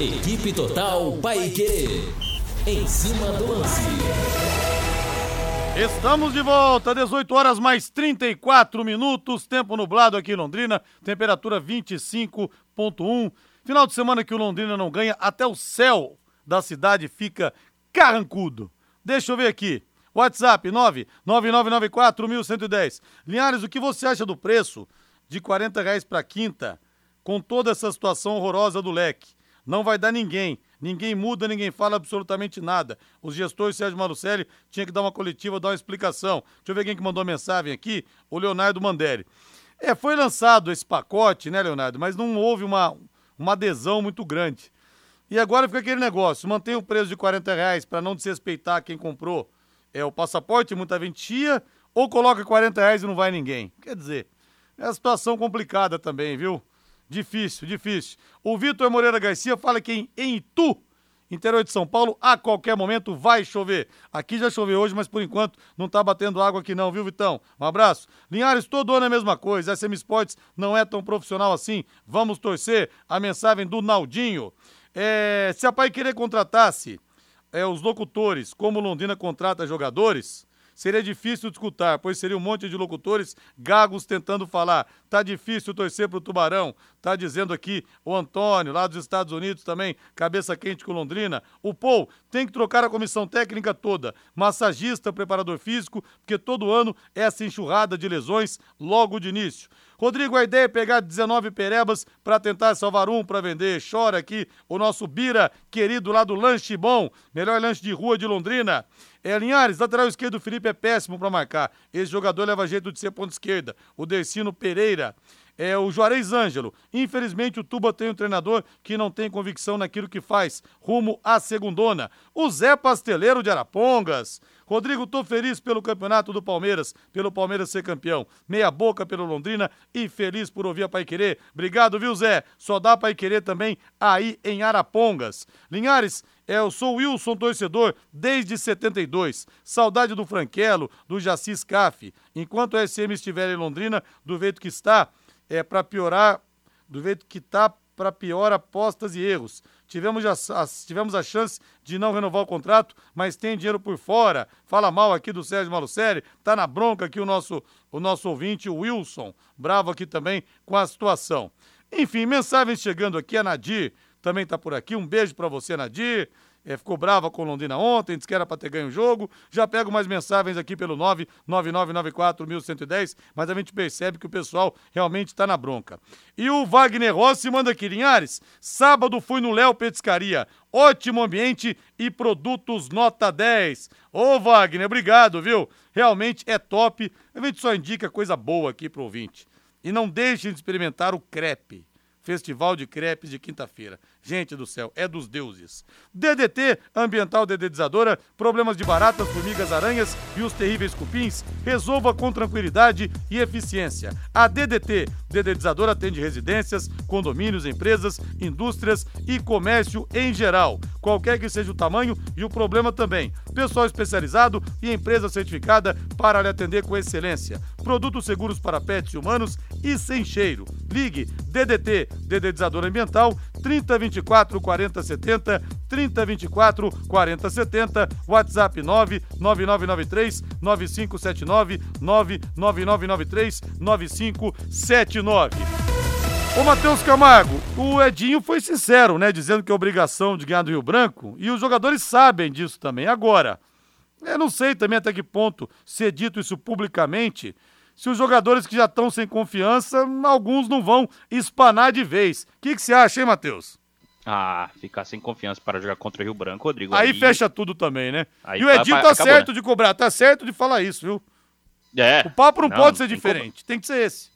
Equipe Total Vai querer. Em cima do lance. Estamos de volta, 18 horas mais 34 minutos, tempo nublado aqui em Londrina, temperatura 25.1. Final de semana que o Londrina não ganha, até o céu da cidade fica carrancudo. Deixa eu ver aqui. WhatsApp 99994-1110. Linhares, o que você acha do preço de 40 reais para quinta, com toda essa situação horrorosa do leque? Não vai dar ninguém. Ninguém muda, ninguém fala absolutamente nada. Os gestores Sérgio Marucelli tinha que dar uma coletiva, dar uma explicação. Deixa eu ver quem que mandou mensagem aqui. O Leonardo Mandelli. É, foi lançado esse pacote, né, Leonardo? Mas não houve uma, uma adesão muito grande. E agora fica aquele negócio: mantém o preço de 40 reais para não desrespeitar quem comprou é o passaporte, muita gente chia, ou coloca 40 reais e não vai ninguém. Quer dizer, É situação complicada também, viu? Difícil, difícil. O Vitor Moreira Garcia fala que em, em Itu, interior de São Paulo, a qualquer momento vai chover. Aqui já choveu hoje, mas por enquanto não tá batendo água aqui não, viu, Vitão? Um abraço. Linhares, todo ano é a mesma coisa. SM Sports não é tão profissional assim. Vamos torcer. A mensagem do Naldinho. É, se a Pai querer contratasse é, os locutores, como Londrina contrata jogadores, seria difícil de escutar, pois seria um monte de locutores gagos tentando falar. Tá difícil torcer pro Tubarão. Tá dizendo aqui o Antônio, lá dos Estados Unidos também, cabeça quente com Londrina. O Paul tem que trocar a comissão técnica toda, massagista, preparador físico, porque todo ano é essa enxurrada de lesões logo de início. Rodrigo, a ideia é pegar 19 perebas para tentar salvar um para vender. Chora aqui o nosso Bira, querido lá do Lanche Bom, melhor lanche de rua de Londrina. É, Linhares, lateral esquerdo, Felipe é péssimo para marcar. Esse jogador leva jeito de ser ponta esquerda. O Dercino Pereira. É o Juarez Ângelo. Infelizmente, o Tuba tem um treinador que não tem convicção naquilo que faz, rumo à segundona. O Zé Pasteleiro de Arapongas. Rodrigo, tô feliz pelo campeonato do Palmeiras, pelo Palmeiras ser campeão. Meia boca pelo Londrina e feliz por ouvir a Pai Querer. Obrigado, viu, Zé? Só dá Pai Querer também aí em Arapongas. Linhares, eu sou Wilson torcedor desde 72. Saudade do Franquelo, do Jaci Scaff. Enquanto o SM estiver em Londrina, do jeito que está, é para piorar, do jeito que está, para pior apostas e erros. Tivemos a, a, tivemos a chance de não renovar o contrato, mas tem dinheiro por fora. Fala mal aqui do Sérgio Malucelli, tá na bronca aqui o nosso, o nosso ouvinte, o Wilson, bravo aqui também com a situação. Enfim, mensagens chegando aqui, a Nadir também tá por aqui. Um beijo para você, Nadir é, ficou brava com Londrina ontem, disse que era para ter ganho o jogo. Já pego mais mensagens aqui pelo 99994-1110, mas a gente percebe que o pessoal realmente está na bronca. E o Wagner Rossi manda aqui, Linhares, sábado fui no Léo Petiscaria, ótimo ambiente e produtos nota 10. Ô Wagner, obrigado, viu? Realmente é top. A gente só indica coisa boa aqui pro ouvinte. E não deixem de experimentar o crepe. Festival de Crepes de quinta-feira. Gente do céu, é dos deuses. DDT, ambiental dedetizadora, problemas de baratas, formigas, aranhas e os terríveis cupins, resolva com tranquilidade e eficiência. A DDT, dedetizadora atende residências, condomínios, empresas, indústrias e comércio em geral. Qualquer que seja o tamanho e o problema também. Pessoal especializado e empresa certificada para lhe atender com excelência. Produtos seguros para pets e humanos e sem cheiro. Ligue DDT, dedetizador ambiental, 3024 4070, 3024 4070, WhatsApp 99993 9579, 99993 9579. Ô Matheus Camargo, o Edinho foi sincero, né? Dizendo que é obrigação de ganhar do Rio Branco, e os jogadores sabem disso também. Agora, eu não sei também até que ponto ser dito isso publicamente se os jogadores que já estão sem confiança, alguns não vão espanar de vez. O que, que você acha, hein, Matheus? Ah, ficar sem confiança para jogar contra o Rio Branco, Rodrigo. Aí, aí... fecha tudo também, né? Aí e o Edinho tá acabou, certo né? de cobrar, tá certo de falar isso, viu? É. O papo não, não pode ser tem diferente, que tem que ser esse.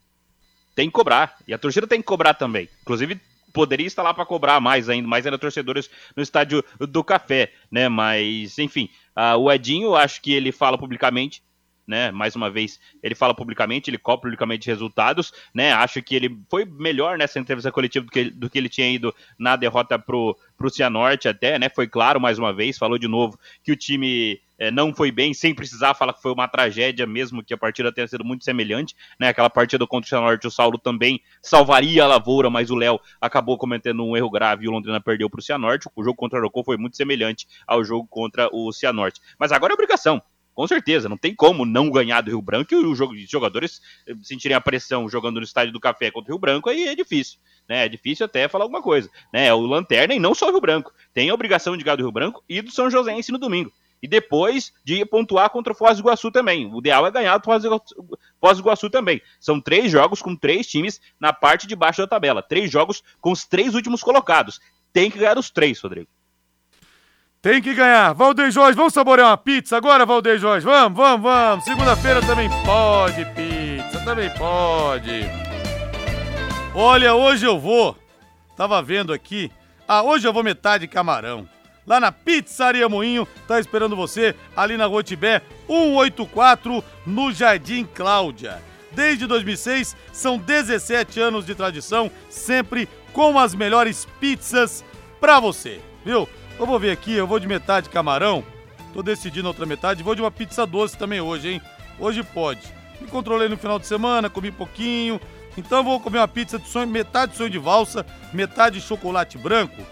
Tem que cobrar. E a torcida tem que cobrar também. Inclusive, poderia estar lá para cobrar mais ainda, mais ainda torcedores no estádio do Café, né? Mas, enfim, uh, o Edinho, acho que ele fala publicamente né? Mais uma vez, ele fala publicamente, ele cobra publicamente resultados, né? Acho que ele foi melhor nessa entrevista coletiva do que, do que ele tinha ido na derrota pro, pro Cianorte até, né? Foi claro mais uma vez, falou de novo que o time é, não foi bem, sem precisar falar que foi uma tragédia, mesmo que a partida tenha sido muito semelhante, né? Aquela partida contra o Cianorte, o Saulo também salvaria a lavoura, mas o Léo acabou cometendo um erro grave e o Londrina perdeu para o Cianorte. O jogo contra o Arocô foi muito semelhante ao jogo contra o Cianorte. Mas agora é obrigação com certeza, não tem como não ganhar do Rio Branco e os jogadores eh, sentirem a pressão jogando no estádio do Café contra o Rio Branco, aí é difícil, né? É difícil até falar alguma coisa, né? É o Lanterna e não só o Rio Branco. Tem a obrigação de ganhar do Rio Branco e do São Joséense no domingo. E depois de pontuar contra o Foz do Iguaçu também. O ideal é ganhar do Foz do Iguaçu, também. São três jogos com três times na parte de baixo da tabela. Três jogos com os três últimos colocados. Tem que ganhar os três, Rodrigo. Tem que ganhar. Valdeir Jorge, vamos saborear uma pizza agora, Valdeir Jorge? Vamos, vamos, vamos. Segunda-feira também pode pizza, também pode. Olha, hoje eu vou. Tava vendo aqui. Ah, hoje eu vou metade camarão. Lá na Pizzaria Moinho, tá esperando você ali na Rua Tibé 184, no Jardim Cláudia. desde 2006. São 17 anos de tradição, sempre com as melhores pizzas pra você, viu? Eu vou ver aqui, eu vou de metade camarão. Tô decidindo outra metade. Vou de uma pizza doce também hoje, hein? Hoje pode. Me controlei no final de semana, comi pouquinho. Então vou comer uma pizza de sonho, metade sonho de valsa, metade chocolate branco.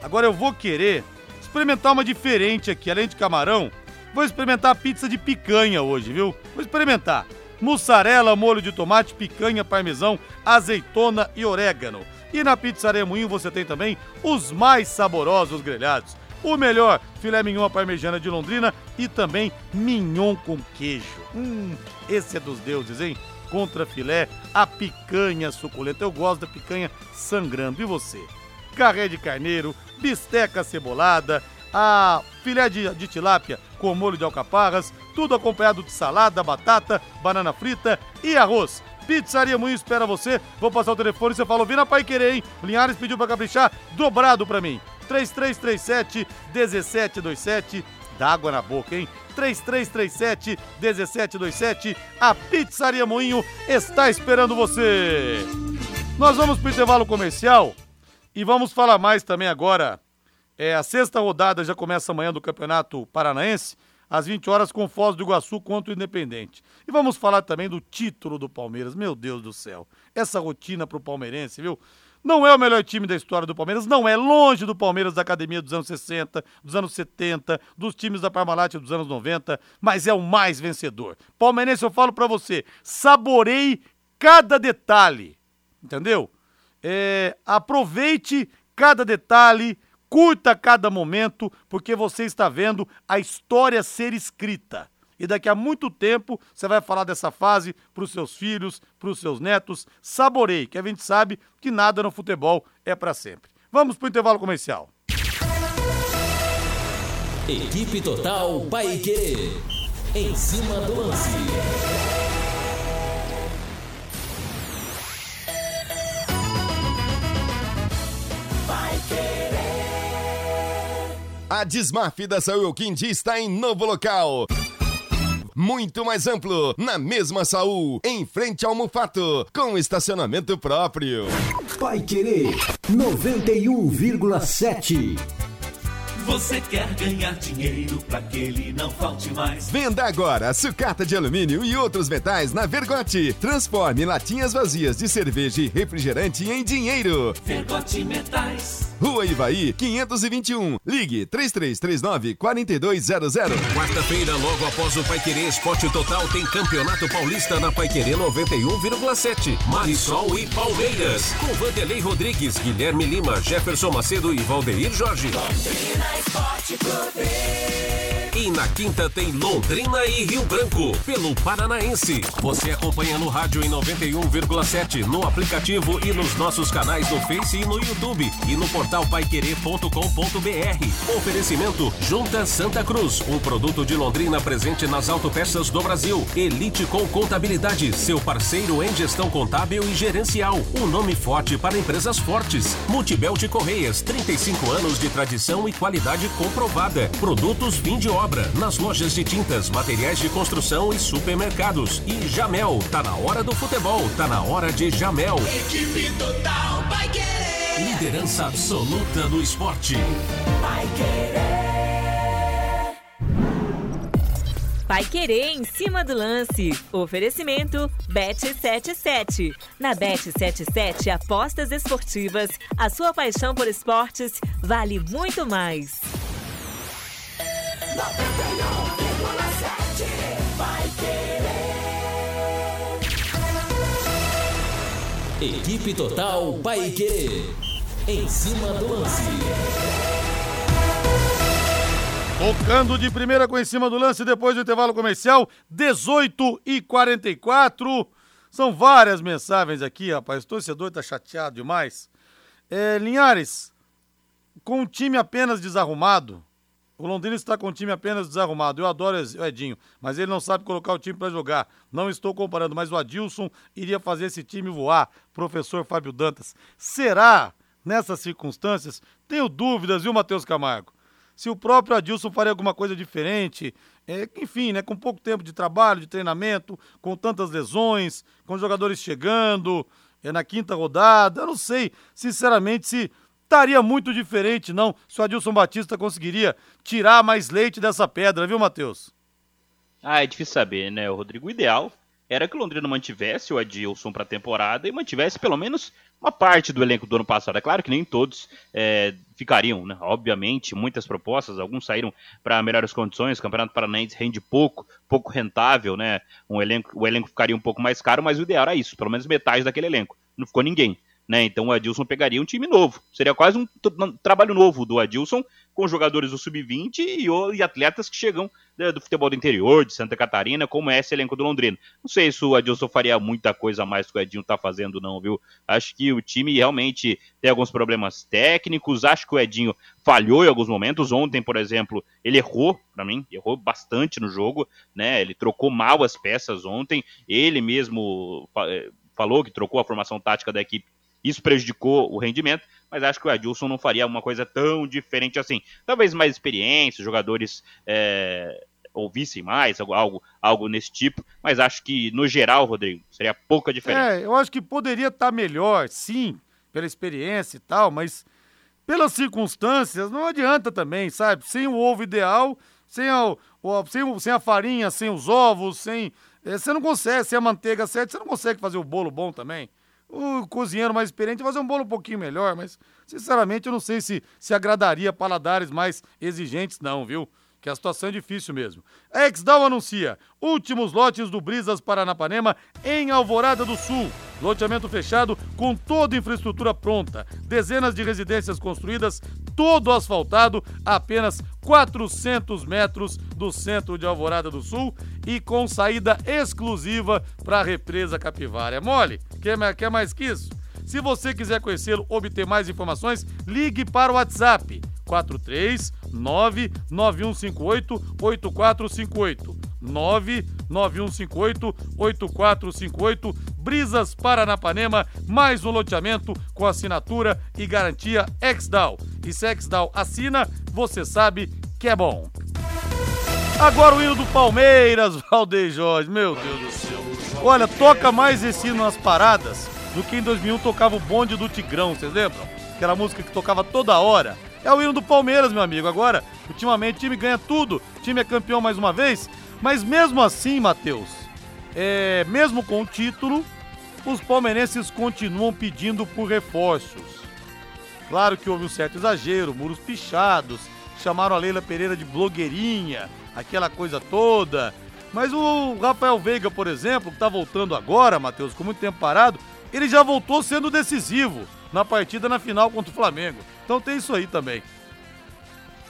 Agora eu vou querer experimentar uma diferente aqui, além de camarão. Vou experimentar a pizza de picanha hoje, viu? Vou experimentar. Mussarela, molho de tomate, picanha, parmesão, azeitona e orégano. E na Pizzaria Moinho você tem também os mais saborosos grelhados. O melhor filé mignon parmegiana de Londrina e também mignon com queijo. Hum, esse é dos deuses, hein? Contra filé, a picanha suculenta. Eu gosto da picanha sangrando. E você? Carré de carneiro, bisteca cebolada, a filé de, de tilápia com molho de alcaparras, tudo acompanhado de salada, batata, banana frita e arroz. Pizzaria Moinho espera você. Vou passar o telefone e você fala, na Pai Querer, hein? Linhares pediu pra caprichar, dobrado pra mim. 3337 1727. Dá água na boca, hein? 3337 1727. A Pizzaria Moinho está esperando você. Nós vamos pro intervalo comercial e vamos falar mais também agora. É, a sexta rodada já começa amanhã do Campeonato Paranaense às 20 horas com Foz do Iguaçu contra o Independente. E vamos falar também do título do Palmeiras. Meu Deus do céu. Essa rotina pro palmeirense, viu? Não é o melhor time da história do Palmeiras, não é longe do Palmeiras da academia dos anos 60, dos anos 70, dos times da Parmalat dos anos 90, mas é o mais vencedor. Palmeirense, eu falo para você, saborei cada detalhe, entendeu? É, aproveite cada detalhe, Curta cada momento, porque você está vendo a história ser escrita. E daqui a muito tempo você vai falar dessa fase para os seus filhos, para os seus netos. Saboreie, que a gente sabe que nada no futebol é para sempre. Vamos para o intervalo comercial. Equipe Total Paique. Em cima do lance. A Desmaf da Saúl Quindi está em novo local. Muito mais amplo, na mesma Saúl, em frente ao Mufato, com estacionamento próprio. Pai Querer 91,7. Você quer ganhar dinheiro para que ele não falte mais? Venda agora sucata de alumínio e outros metais na Vergote. Transforme latinhas vazias de cerveja e refrigerante em dinheiro. Vergote Metais. Rua Ivaí, 521. Ligue 3339 4200. Quarta-feira, logo após o Paiquerê Esporte Total, tem Campeonato Paulista na Paiquerê 91,7. Marisol e Palmeiras. Com Vanderlei Rodrigues, Guilherme Lima, Jefferson Macedo e Valdeir Jorge. Esporte Clube. E na quinta tem Londrina e Rio Branco, pelo Paranaense. Você acompanha no rádio em 91,7, no aplicativo e nos nossos canais no Face e no YouTube. E no portal paiquerê.com.br. Oferecimento Junta Santa Cruz, um produto de Londrina presente nas autopeças do Brasil. Elite com Contabilidade, seu parceiro em gestão contábil e gerencial. Um nome forte para empresas fortes. Multibelt Correias, 35 anos de tradição e qualidade comprovada. Produtos fim de obra nas lojas de tintas, materiais de construção e supermercados. E Jamel, tá na hora do futebol, tá na hora de Jamel. Equipe total vai querer. Liderança absoluta no esporte. Vai querer. Vai querer em cima do lance. Oferecimento Bet77. Na Bet77, apostas esportivas, a sua paixão por esportes vale muito mais. 91,7 vai querer. Equipe Total Paique. Em cima do lance. Tocando de primeira com em cima do lance depois do intervalo comercial, 18 e 44. São várias mensagens aqui, rapaz. O torcedor tá chateado demais. É, Linhares, com um time apenas desarrumado, o Londrina está com o time apenas desarrumado. Eu adoro o Edinho, mas ele não sabe colocar o time para jogar. Não estou comparando, mas o Adilson iria fazer esse time voar. Professor Fábio Dantas. Será, nessas circunstâncias? Tenho dúvidas, viu, Matheus Camargo? Se o próprio Adilson faria alguma coisa diferente, é, enfim, né, com pouco tempo de trabalho, de treinamento, com tantas lesões, com jogadores chegando é, na quinta rodada. Eu não sei, sinceramente, se estaria muito diferente, não, se o Adilson Batista conseguiria tirar mais leite dessa pedra, viu, Matheus? Ah, é difícil saber, né, Rodrigo? O ideal era que o Londrina mantivesse o Adilson para a temporada e mantivesse pelo menos uma parte do elenco do ano passado. É claro que nem todos é, ficariam, né? Obviamente, muitas propostas, alguns saíram para melhores condições. O Campeonato Paranaense rende pouco, pouco rentável, né? Um elenco, o elenco ficaria um pouco mais caro, mas o ideal era isso, pelo menos metade daquele elenco. Não ficou ninguém. Né? Então o Adilson pegaria um time novo. Seria quase um trabalho novo do Adilson, com jogadores do Sub-20 e, e, atletas que chegam né, do futebol do interior, de Santa Catarina, como é esse elenco do Londrina. Não sei se o Adilson faria muita coisa a mais que o Edinho tá fazendo, não, viu? Acho que o time realmente tem alguns problemas técnicos. Acho que o Edinho falhou em alguns momentos. Ontem, por exemplo, ele errou, para mim, errou bastante no jogo, né? Ele trocou mal as peças ontem. Ele mesmo eh, falou que trocou a formação tática da equipe isso prejudicou o rendimento, mas acho que o Adilson não faria uma coisa tão diferente assim. Talvez mais experiência, jogadores é, ouvissem mais, algo, algo nesse tipo, mas acho que, no geral, Rodrigo, seria pouca diferença. É, eu acho que poderia estar tá melhor, sim, pela experiência e tal, mas pelas circunstâncias, não adianta também, sabe? Sem o ovo ideal, sem a, o, sem, sem a farinha, sem os ovos, sem. É, você não consegue, sem a manteiga certa, você não consegue fazer o bolo bom também o cozinheiro mais experiente fazer um bolo um pouquinho melhor, mas sinceramente eu não sei se se agradaria paladares mais exigentes não, viu? Que a situação é difícil mesmo. A Exdal anuncia últimos lotes do Brisas Paranapanema em Alvorada do Sul. Loteamento fechado com toda infraestrutura pronta. Dezenas de residências construídas, todo asfaltado, apenas 400 metros do centro de Alvorada do Sul e com saída exclusiva para a represa Capivara. É mole? Quer, quer mais que isso? Se você quiser conhecê-lo, obter mais informações, ligue para o WhatsApp 43 99158 8458. 99158 8458. Brisas Paranapanema, mais um loteamento com assinatura e garantia Exdal. E se Exdal assina, você sabe que é bom. Agora o hino do Palmeiras, Valdeir Jorge, meu Deus do céu. Olha, toca mais esse hino nas paradas do que em 2001 tocava o bonde do Tigrão, vocês lembram? Aquela música que tocava toda hora. É o hino do Palmeiras, meu amigo. Agora, ultimamente, o time ganha tudo, o time é campeão mais uma vez. Mas mesmo assim, Matheus, é, mesmo com o título, os palmeirenses continuam pedindo por reforços. Claro que houve um certo exagero, muros pichados, chamaram a Leila Pereira de blogueirinha, aquela coisa toda. Mas o Rafael Veiga, por exemplo, que está voltando agora, Matheus, com muito tempo parado, ele já voltou sendo decisivo na partida na final contra o Flamengo. Então tem isso aí também.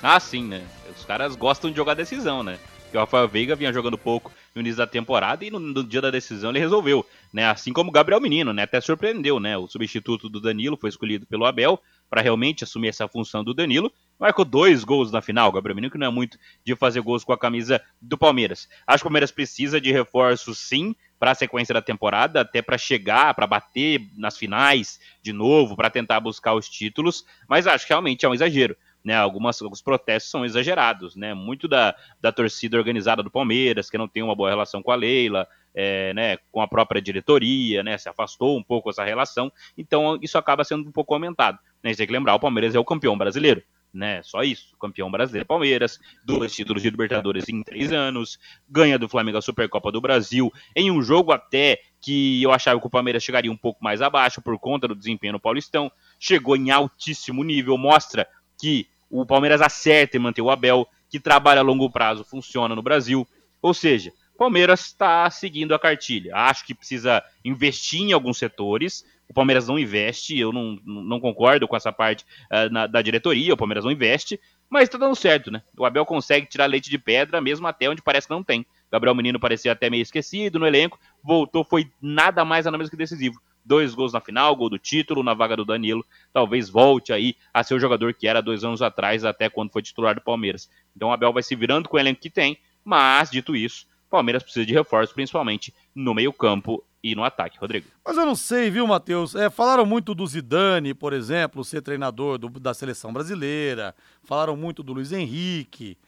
Ah, sim, né? Os caras gostam de jogar decisão, né? que o Rafael Veiga vinha jogando pouco no início da temporada e no, no, dia da decisão ele resolveu, né? Assim como o Gabriel Menino, né? Até surpreendeu, né? O substituto do Danilo foi escolhido pelo Abel para realmente assumir essa função do Danilo. Marcou dois gols na final, Gabriel Menino que não é muito de fazer gols com a camisa do Palmeiras. Acho que o Palmeiras precisa de reforços sim para a sequência da temporada, até para chegar, para bater nas finais de novo, para tentar buscar os títulos, mas acho que realmente é um exagero né, algumas, alguns protestos são exagerados, né, muito da, da torcida organizada do Palmeiras, que não tem uma boa relação com a Leila, é, né, com a própria diretoria, né, se afastou um pouco essa relação, então isso acaba sendo um pouco aumentado. Né, você tem que lembrar, o Palmeiras é o campeão brasileiro, né, só isso, campeão brasileiro Palmeiras, dois títulos de Libertadores em três anos, ganha do Flamengo a Supercopa do Brasil, em um jogo até que eu achava que o Palmeiras chegaria um pouco mais abaixo por conta do desempenho no Paulistão, chegou em altíssimo nível, mostra que o Palmeiras acerta em manter o Abel, que trabalha a longo prazo, funciona no Brasil. Ou seja, Palmeiras está seguindo a cartilha. Acho que precisa investir em alguns setores. O Palmeiras não investe, eu não, não concordo com essa parte uh, na, da diretoria. O Palmeiras não investe, mas está dando certo, né? O Abel consegue tirar leite de pedra, mesmo até onde parece que não tem. Gabriel Menino parecia até meio esquecido no elenco, voltou, foi nada mais nada menos que decisivo dois gols na final, gol do título na vaga do Danilo. Talvez volte aí a ser o jogador que era dois anos atrás, até quando foi titular do Palmeiras. Então o Abel vai se virando com o elenco que tem, mas, dito isso, Palmeiras precisa de reforço, principalmente no meio-campo e no ataque, Rodrigo. Mas eu não sei, viu, Matheus? É, falaram muito do Zidane, por exemplo, ser treinador do, da seleção brasileira. Falaram muito do Luiz Henrique.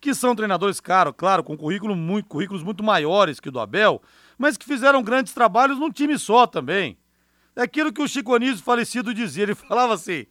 que são treinadores caros, claro, com currículo muito, currículos muito maiores que o do Abel, mas que fizeram grandes trabalhos num time só também. É aquilo que o Chico Anísio falecido dizia, ele falava assim: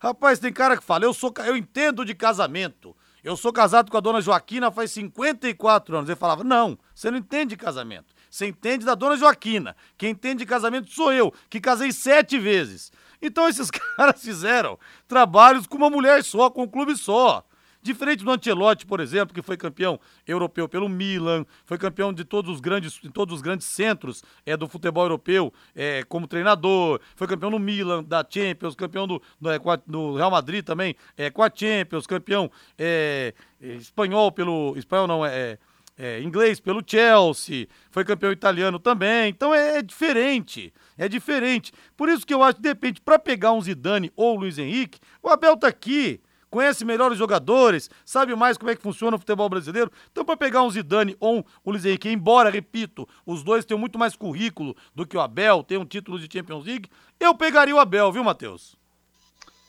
"Rapaz, tem cara que fala, eu sou, eu entendo de casamento. Eu sou casado com a dona Joaquina faz 54 anos". Ele falava: "Não, você não entende de casamento. Você entende da dona Joaquina. Quem entende de casamento sou eu, que casei sete vezes. Então esses caras fizeram trabalhos com uma mulher só, com um clube só. Diferente do Ancelotti, por exemplo, que foi campeão europeu pelo Milan, foi campeão de todos os grandes, de todos os grandes centros é, do futebol europeu é, como treinador, foi campeão no Milan, da Champions, campeão do, do, é, do Real Madrid também, é, com a Champions, campeão é, espanhol pelo. Espanhol não, é, é, inglês pelo Chelsea, foi campeão italiano também, então é, é, diferente, é diferente. Por isso que eu acho que, de repente, para pegar um Zidane ou o Luiz Henrique, o Abel tá aqui, conhece melhor os jogadores, sabe mais como é que funciona o futebol brasileiro. Então, para pegar um Zidane ou um Luiz Henrique, embora, repito, os dois tenham muito mais currículo do que o Abel, tem um título de Champions League, eu pegaria o Abel, viu, Matheus?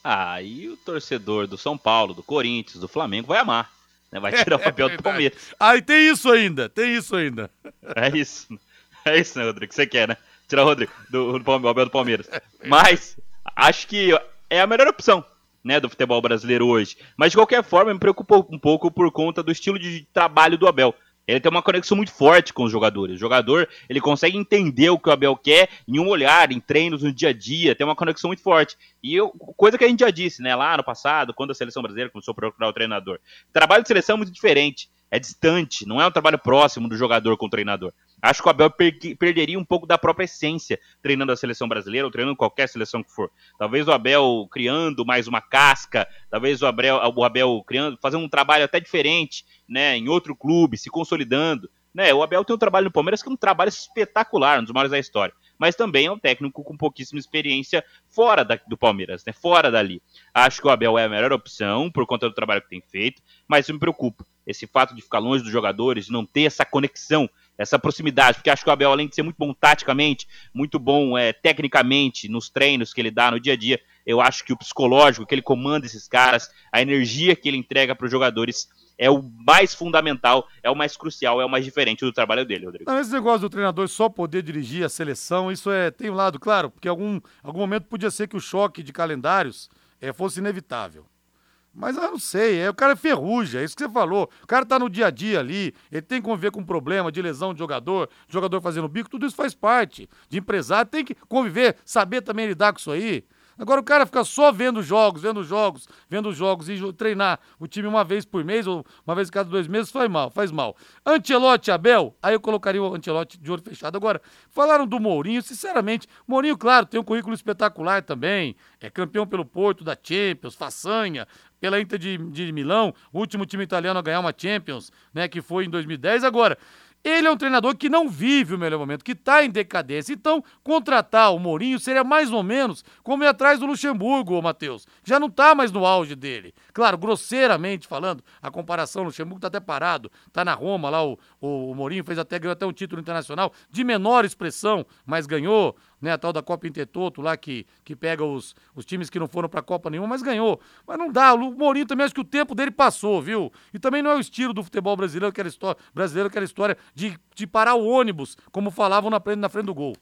Ah, e o torcedor do São Paulo, do Corinthians, do Flamengo vai amar. Né? Vai tirar o papel é do Palmeiras. Ah, tem isso ainda, tem isso ainda. É isso. É isso, né, Rodrigo? Que você quer, né? Tirar o Rodrigo do, do, do Abel do Palmeiras. Mas acho que é a melhor opção né, do futebol brasileiro hoje. Mas de qualquer forma, me preocupa um pouco por conta do estilo de trabalho do Abel. Ele tem uma conexão muito forte com os jogadores. O jogador, ele consegue entender o que o Abel quer em um olhar, em treinos, no dia a dia, tem uma conexão muito forte. E eu, coisa que a gente já disse, né, lá no passado, quando a seleção brasileira começou a procurar o treinador. O trabalho de seleção é muito diferente, é distante, não é um trabalho próximo do jogador com o treinador. Acho que o Abel per perderia um pouco da própria essência treinando a seleção brasileira ou treinando qualquer seleção que for. Talvez o Abel criando mais uma casca, talvez o Abel, o Abel criando, fazendo um trabalho até diferente, né, em outro clube, se consolidando. Né, o Abel tem um trabalho no Palmeiras que é um trabalho espetacular, um dos maiores da história. Mas também é um técnico com pouquíssima experiência fora da, do Palmeiras, né? Fora dali. Acho que o Abel é a melhor opção por conta do trabalho que tem feito, mas me preocupa. Esse fato de ficar longe dos jogadores, de não ter essa conexão essa proximidade, porque acho que o Abel, além de ser muito bom taticamente, muito bom é, tecnicamente nos treinos que ele dá no dia a dia, eu acho que o psicológico, que ele comanda esses caras, a energia que ele entrega para os jogadores é o mais fundamental, é o mais crucial, é o mais diferente do trabalho dele, Rodrigo. Não, esse negócio do treinador só poder dirigir a seleção, isso é tem um lado, claro, porque algum, algum momento podia ser que o choque de calendários é, fosse inevitável. Mas eu não sei, é, o cara é ferruja, é isso que você falou. O cara tá no dia a dia ali, ele tem que conviver com problema de lesão de jogador, jogador fazendo bico, tudo isso faz parte. De empresário, tem que conviver, saber também lidar com isso aí. Agora o cara fica só vendo jogos, vendo jogos, vendo jogos e treinar o time uma vez por mês ou uma vez cada dois meses faz mal, faz mal. Antelote Abel, aí eu colocaria o Antelote de olho fechado. Agora, falaram do Mourinho, sinceramente, Mourinho, claro, tem um currículo espetacular também, é campeão pelo Porto da Champions, façanha, pela Inter de, de Milão, último time italiano a ganhar uma Champions, né, que foi em 2010. Agora, ele é um treinador que não vive o melhor momento, que está em decadência. Então, contratar o Mourinho seria mais ou menos como ir atrás do Luxemburgo, Matheus. Já não está mais no auge dele. Claro, grosseiramente falando, a comparação, o Luxemburgo está até parado. Está na Roma lá, o, o, o Mourinho fez até, ganhou até um título internacional de menor expressão, mas ganhou né, a tal da Copa Intertoto lá que, que pega os, os times que não foram para a Copa nenhuma, mas ganhou. Mas não dá, o Mourinho também acho que o tempo dele passou, viu? E também não é o estilo do futebol brasileiro, aquela história, brasileiro, aquela história de, de parar o ônibus, como falavam na, na frente do gol.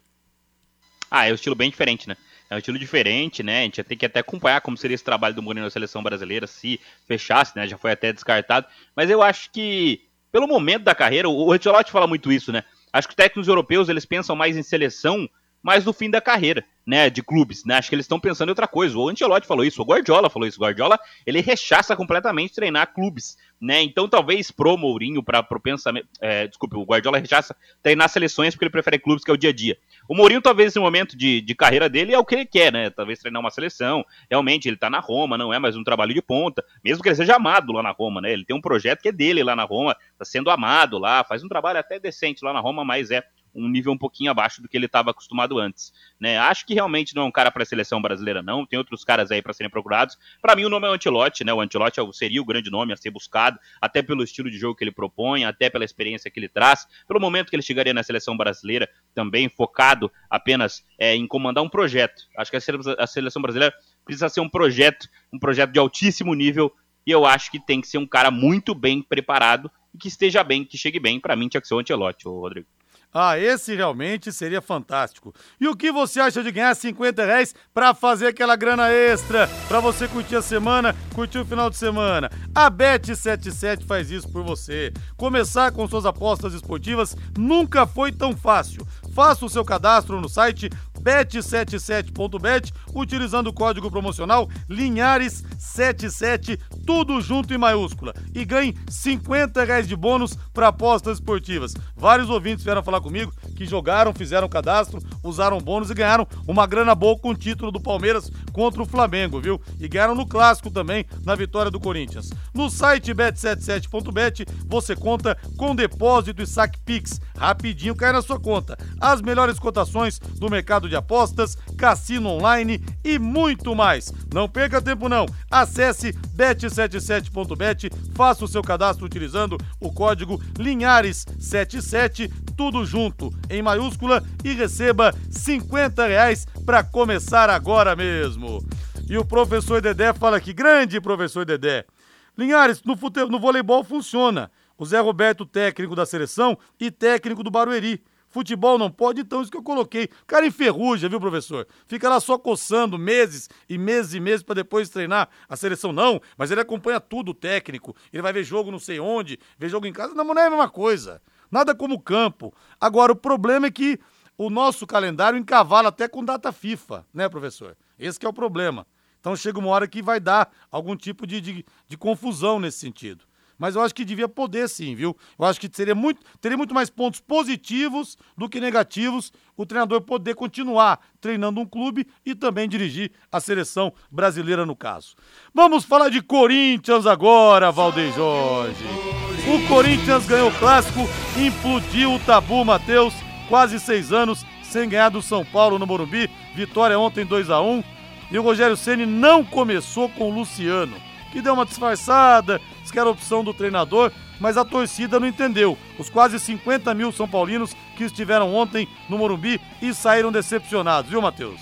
Ah, é um estilo bem diferente, né? É um estilo diferente, né? A gente tem que até acompanhar como seria esse trabalho do Mourinho na seleção brasileira, se fechasse, né? Já foi até descartado. Mas eu acho que, pelo momento da carreira, o Ancelotti fala muito isso, né? Acho que os técnicos europeus, eles pensam mais em seleção mas no fim da carreira, né, de clubes, né? Acho que eles estão pensando em outra coisa. O Ancelotti falou isso, o Guardiola falou isso. O Guardiola, ele rechaça completamente treinar clubes, né? Então, talvez pro Mourinho, para pro pensamento, é, desculpe, o Guardiola rechaça treinar seleções porque ele prefere clubes que é o dia a dia. O Mourinho, talvez nesse momento de, de carreira dele, é o que ele quer, né? Talvez treinar uma seleção. Realmente, ele tá na Roma, não é mais um trabalho de ponta, mesmo que ele seja amado lá na Roma, né? Ele tem um projeto que é dele lá na Roma, tá sendo amado lá, faz um trabalho até decente lá na Roma, mas é um nível um pouquinho abaixo do que ele estava acostumado antes. Né? Acho que realmente não é um cara para a seleção brasileira, não. Tem outros caras aí para serem procurados. Para mim, o nome é o Antilote, né? O Antilote é seria o grande nome a ser buscado, até pelo estilo de jogo que ele propõe, até pela experiência que ele traz, pelo momento que ele chegaria na seleção brasileira, também focado apenas é, em comandar um projeto. Acho que a seleção brasileira precisa ser um projeto, um projeto de altíssimo nível E eu acho que tem que ser um cara muito bem preparado e que esteja bem, que chegue bem. Para mim, tinha que ser o Antelote, Rodrigo. Ah, esse realmente seria fantástico. E o que você acha de ganhar 50 reais pra fazer aquela grana extra? Pra você curtir a semana, curtir o final de semana. A Bet77 faz isso por você. Começar com suas apostas esportivas nunca foi tão fácil. Faça o seu cadastro no site bet77.bet utilizando o código promocional Linhares77, tudo junto em maiúscula. E ganhe 50 reais de bônus para apostas esportivas. Vários ouvintes vieram falar comigo que jogaram, fizeram cadastro, usaram bônus e ganharam uma grana boa com o título do Palmeiras contra o Flamengo, viu? E ganharam no clássico também, na vitória do Corinthians. No site bet77.bet você conta com depósito e saque Pix. Rapidinho cai na sua conta. As melhores cotações do mercado de apostas, cassino online e muito mais. Não perca tempo não. Acesse bet77.bet, faça o seu cadastro utilizando o código Linhares77, tudo junto em maiúscula e receba 50 reais para começar agora mesmo. E o professor Dedé fala aqui, grande professor Dedé. Linhares, no, fute... no voleibol funciona. O Zé Roberto, técnico da seleção e técnico do Barueri. Futebol não pode, então isso que eu coloquei. Cara enferruja, viu, professor? Fica lá só coçando meses e meses e meses para depois treinar a seleção. Não, mas ele acompanha tudo, o técnico. Ele vai ver jogo não sei onde, ver jogo em casa. Não, não é a mesma coisa. Nada como campo. Agora, o problema é que o nosso calendário encavala até com data FIFA, né, professor? Esse é o problema. Então chega uma hora que vai dar algum tipo de, de, de confusão nesse sentido mas eu acho que devia poder sim, viu? Eu acho que seria muito, teria muito mais pontos positivos do que negativos o treinador poder continuar treinando um clube e também dirigir a seleção brasileira no caso. Vamos falar de Corinthians agora, Valdeir Jorge. O Corinthians ganhou o clássico, implodiu o tabu, Matheus, quase seis anos sem ganhar do São Paulo no Morumbi, vitória ontem 2 a 1 e o Rogério Ceni não começou com o Luciano, que deu uma disfarçada, que era opção do treinador, mas a torcida não entendeu. Os quase 50 mil São Paulinos que estiveram ontem no Morumbi e saíram decepcionados, viu, Matheus?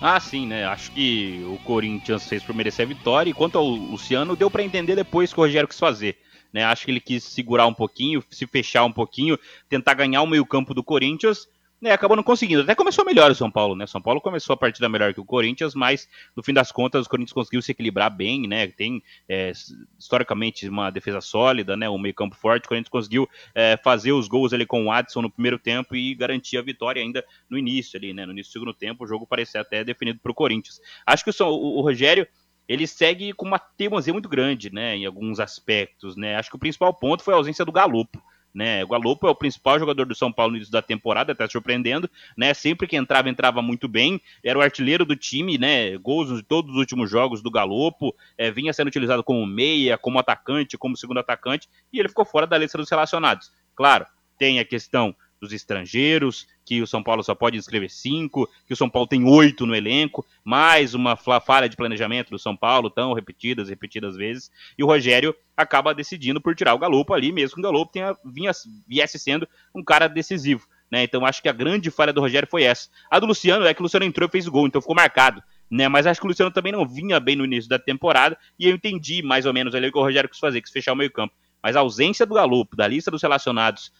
Ah, sim, né? Acho que o Corinthians fez por merecer a vitória e quanto ao Luciano, deu para entender depois que o Rogério quis fazer. Né? Acho que ele quis segurar um pouquinho, se fechar um pouquinho, tentar ganhar o meio-campo do Corinthians né, acabou não conseguindo. Até começou melhor o São Paulo, né? São Paulo começou a partida melhor que o Corinthians, mas no fim das contas o Corinthians conseguiu se equilibrar bem, né? Tem é, historicamente uma defesa sólida, né? Um meio campo forte. O Corinthians conseguiu é, fazer os gols ali com o Adson no primeiro tempo e garantir a vitória ainda no início ali, né? No início do segundo tempo o jogo parecia até definido para o Corinthians. Acho que o, o, o Rogério ele segue com uma teimosia muito grande, né? Em alguns aspectos, né? Acho que o principal ponto foi a ausência do Galopo né? O Galopo é o principal jogador do São Paulo no início da temporada, até surpreendendo, né? Sempre que entrava, entrava muito bem, era o artilheiro do time, né? Gols de todos os últimos jogos do Galopo, é, vinha sendo utilizado como meia, como atacante, como segundo atacante, e ele ficou fora da lista dos relacionados. Claro, tem a questão dos estrangeiros, que o São Paulo só pode inscrever cinco, que o São Paulo tem oito no elenco, mais uma falha de planejamento do São Paulo, tão repetidas, repetidas vezes, e o Rogério acaba decidindo por tirar o Galopo ali, mesmo que o Galopo tenha, vinha, viesse sendo um cara decisivo. Né? Então acho que a grande falha do Rogério foi essa. A do Luciano é que o Luciano entrou e fez o gol, então ficou marcado. Né, mas acho que o Luciano também não vinha bem no início da temporada, e eu entendi mais ou menos ali o que o Rogério quis fazer, quis fechar o meio campo. Mas a ausência do Galopo, da lista dos relacionados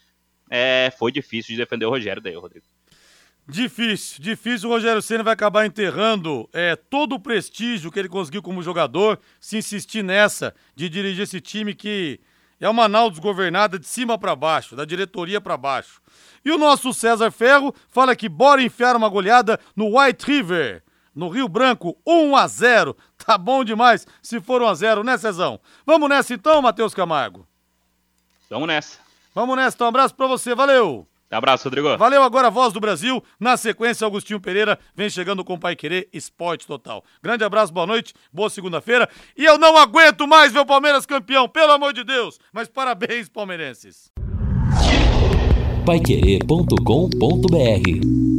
é, foi difícil de defender o Rogério daí, Rodrigo. Difícil, difícil. O Rogério Senna vai acabar enterrando é, todo o prestígio que ele conseguiu como jogador se insistir nessa de dirigir esse time que é uma nau desgovernada de cima para baixo, da diretoria para baixo. E o nosso César Ferro fala que bora enfiar uma goleada no White River, no Rio Branco, 1 a 0. Tá bom demais se for 1 a 0, né, Cezão? Vamos nessa então, Matheus Camargo. Vamos nessa. Vamos nessa. Um abraço pra você, valeu! Abraço, Rodrigo. Valeu agora, Voz do Brasil. Na sequência, Augustinho Pereira vem chegando com o Pai Querer Esporte Total. Grande abraço, boa noite, boa segunda-feira. E eu não aguento mais ver o Palmeiras campeão, pelo amor de Deus. Mas parabéns, palmeirenses. Paiquerê.com.br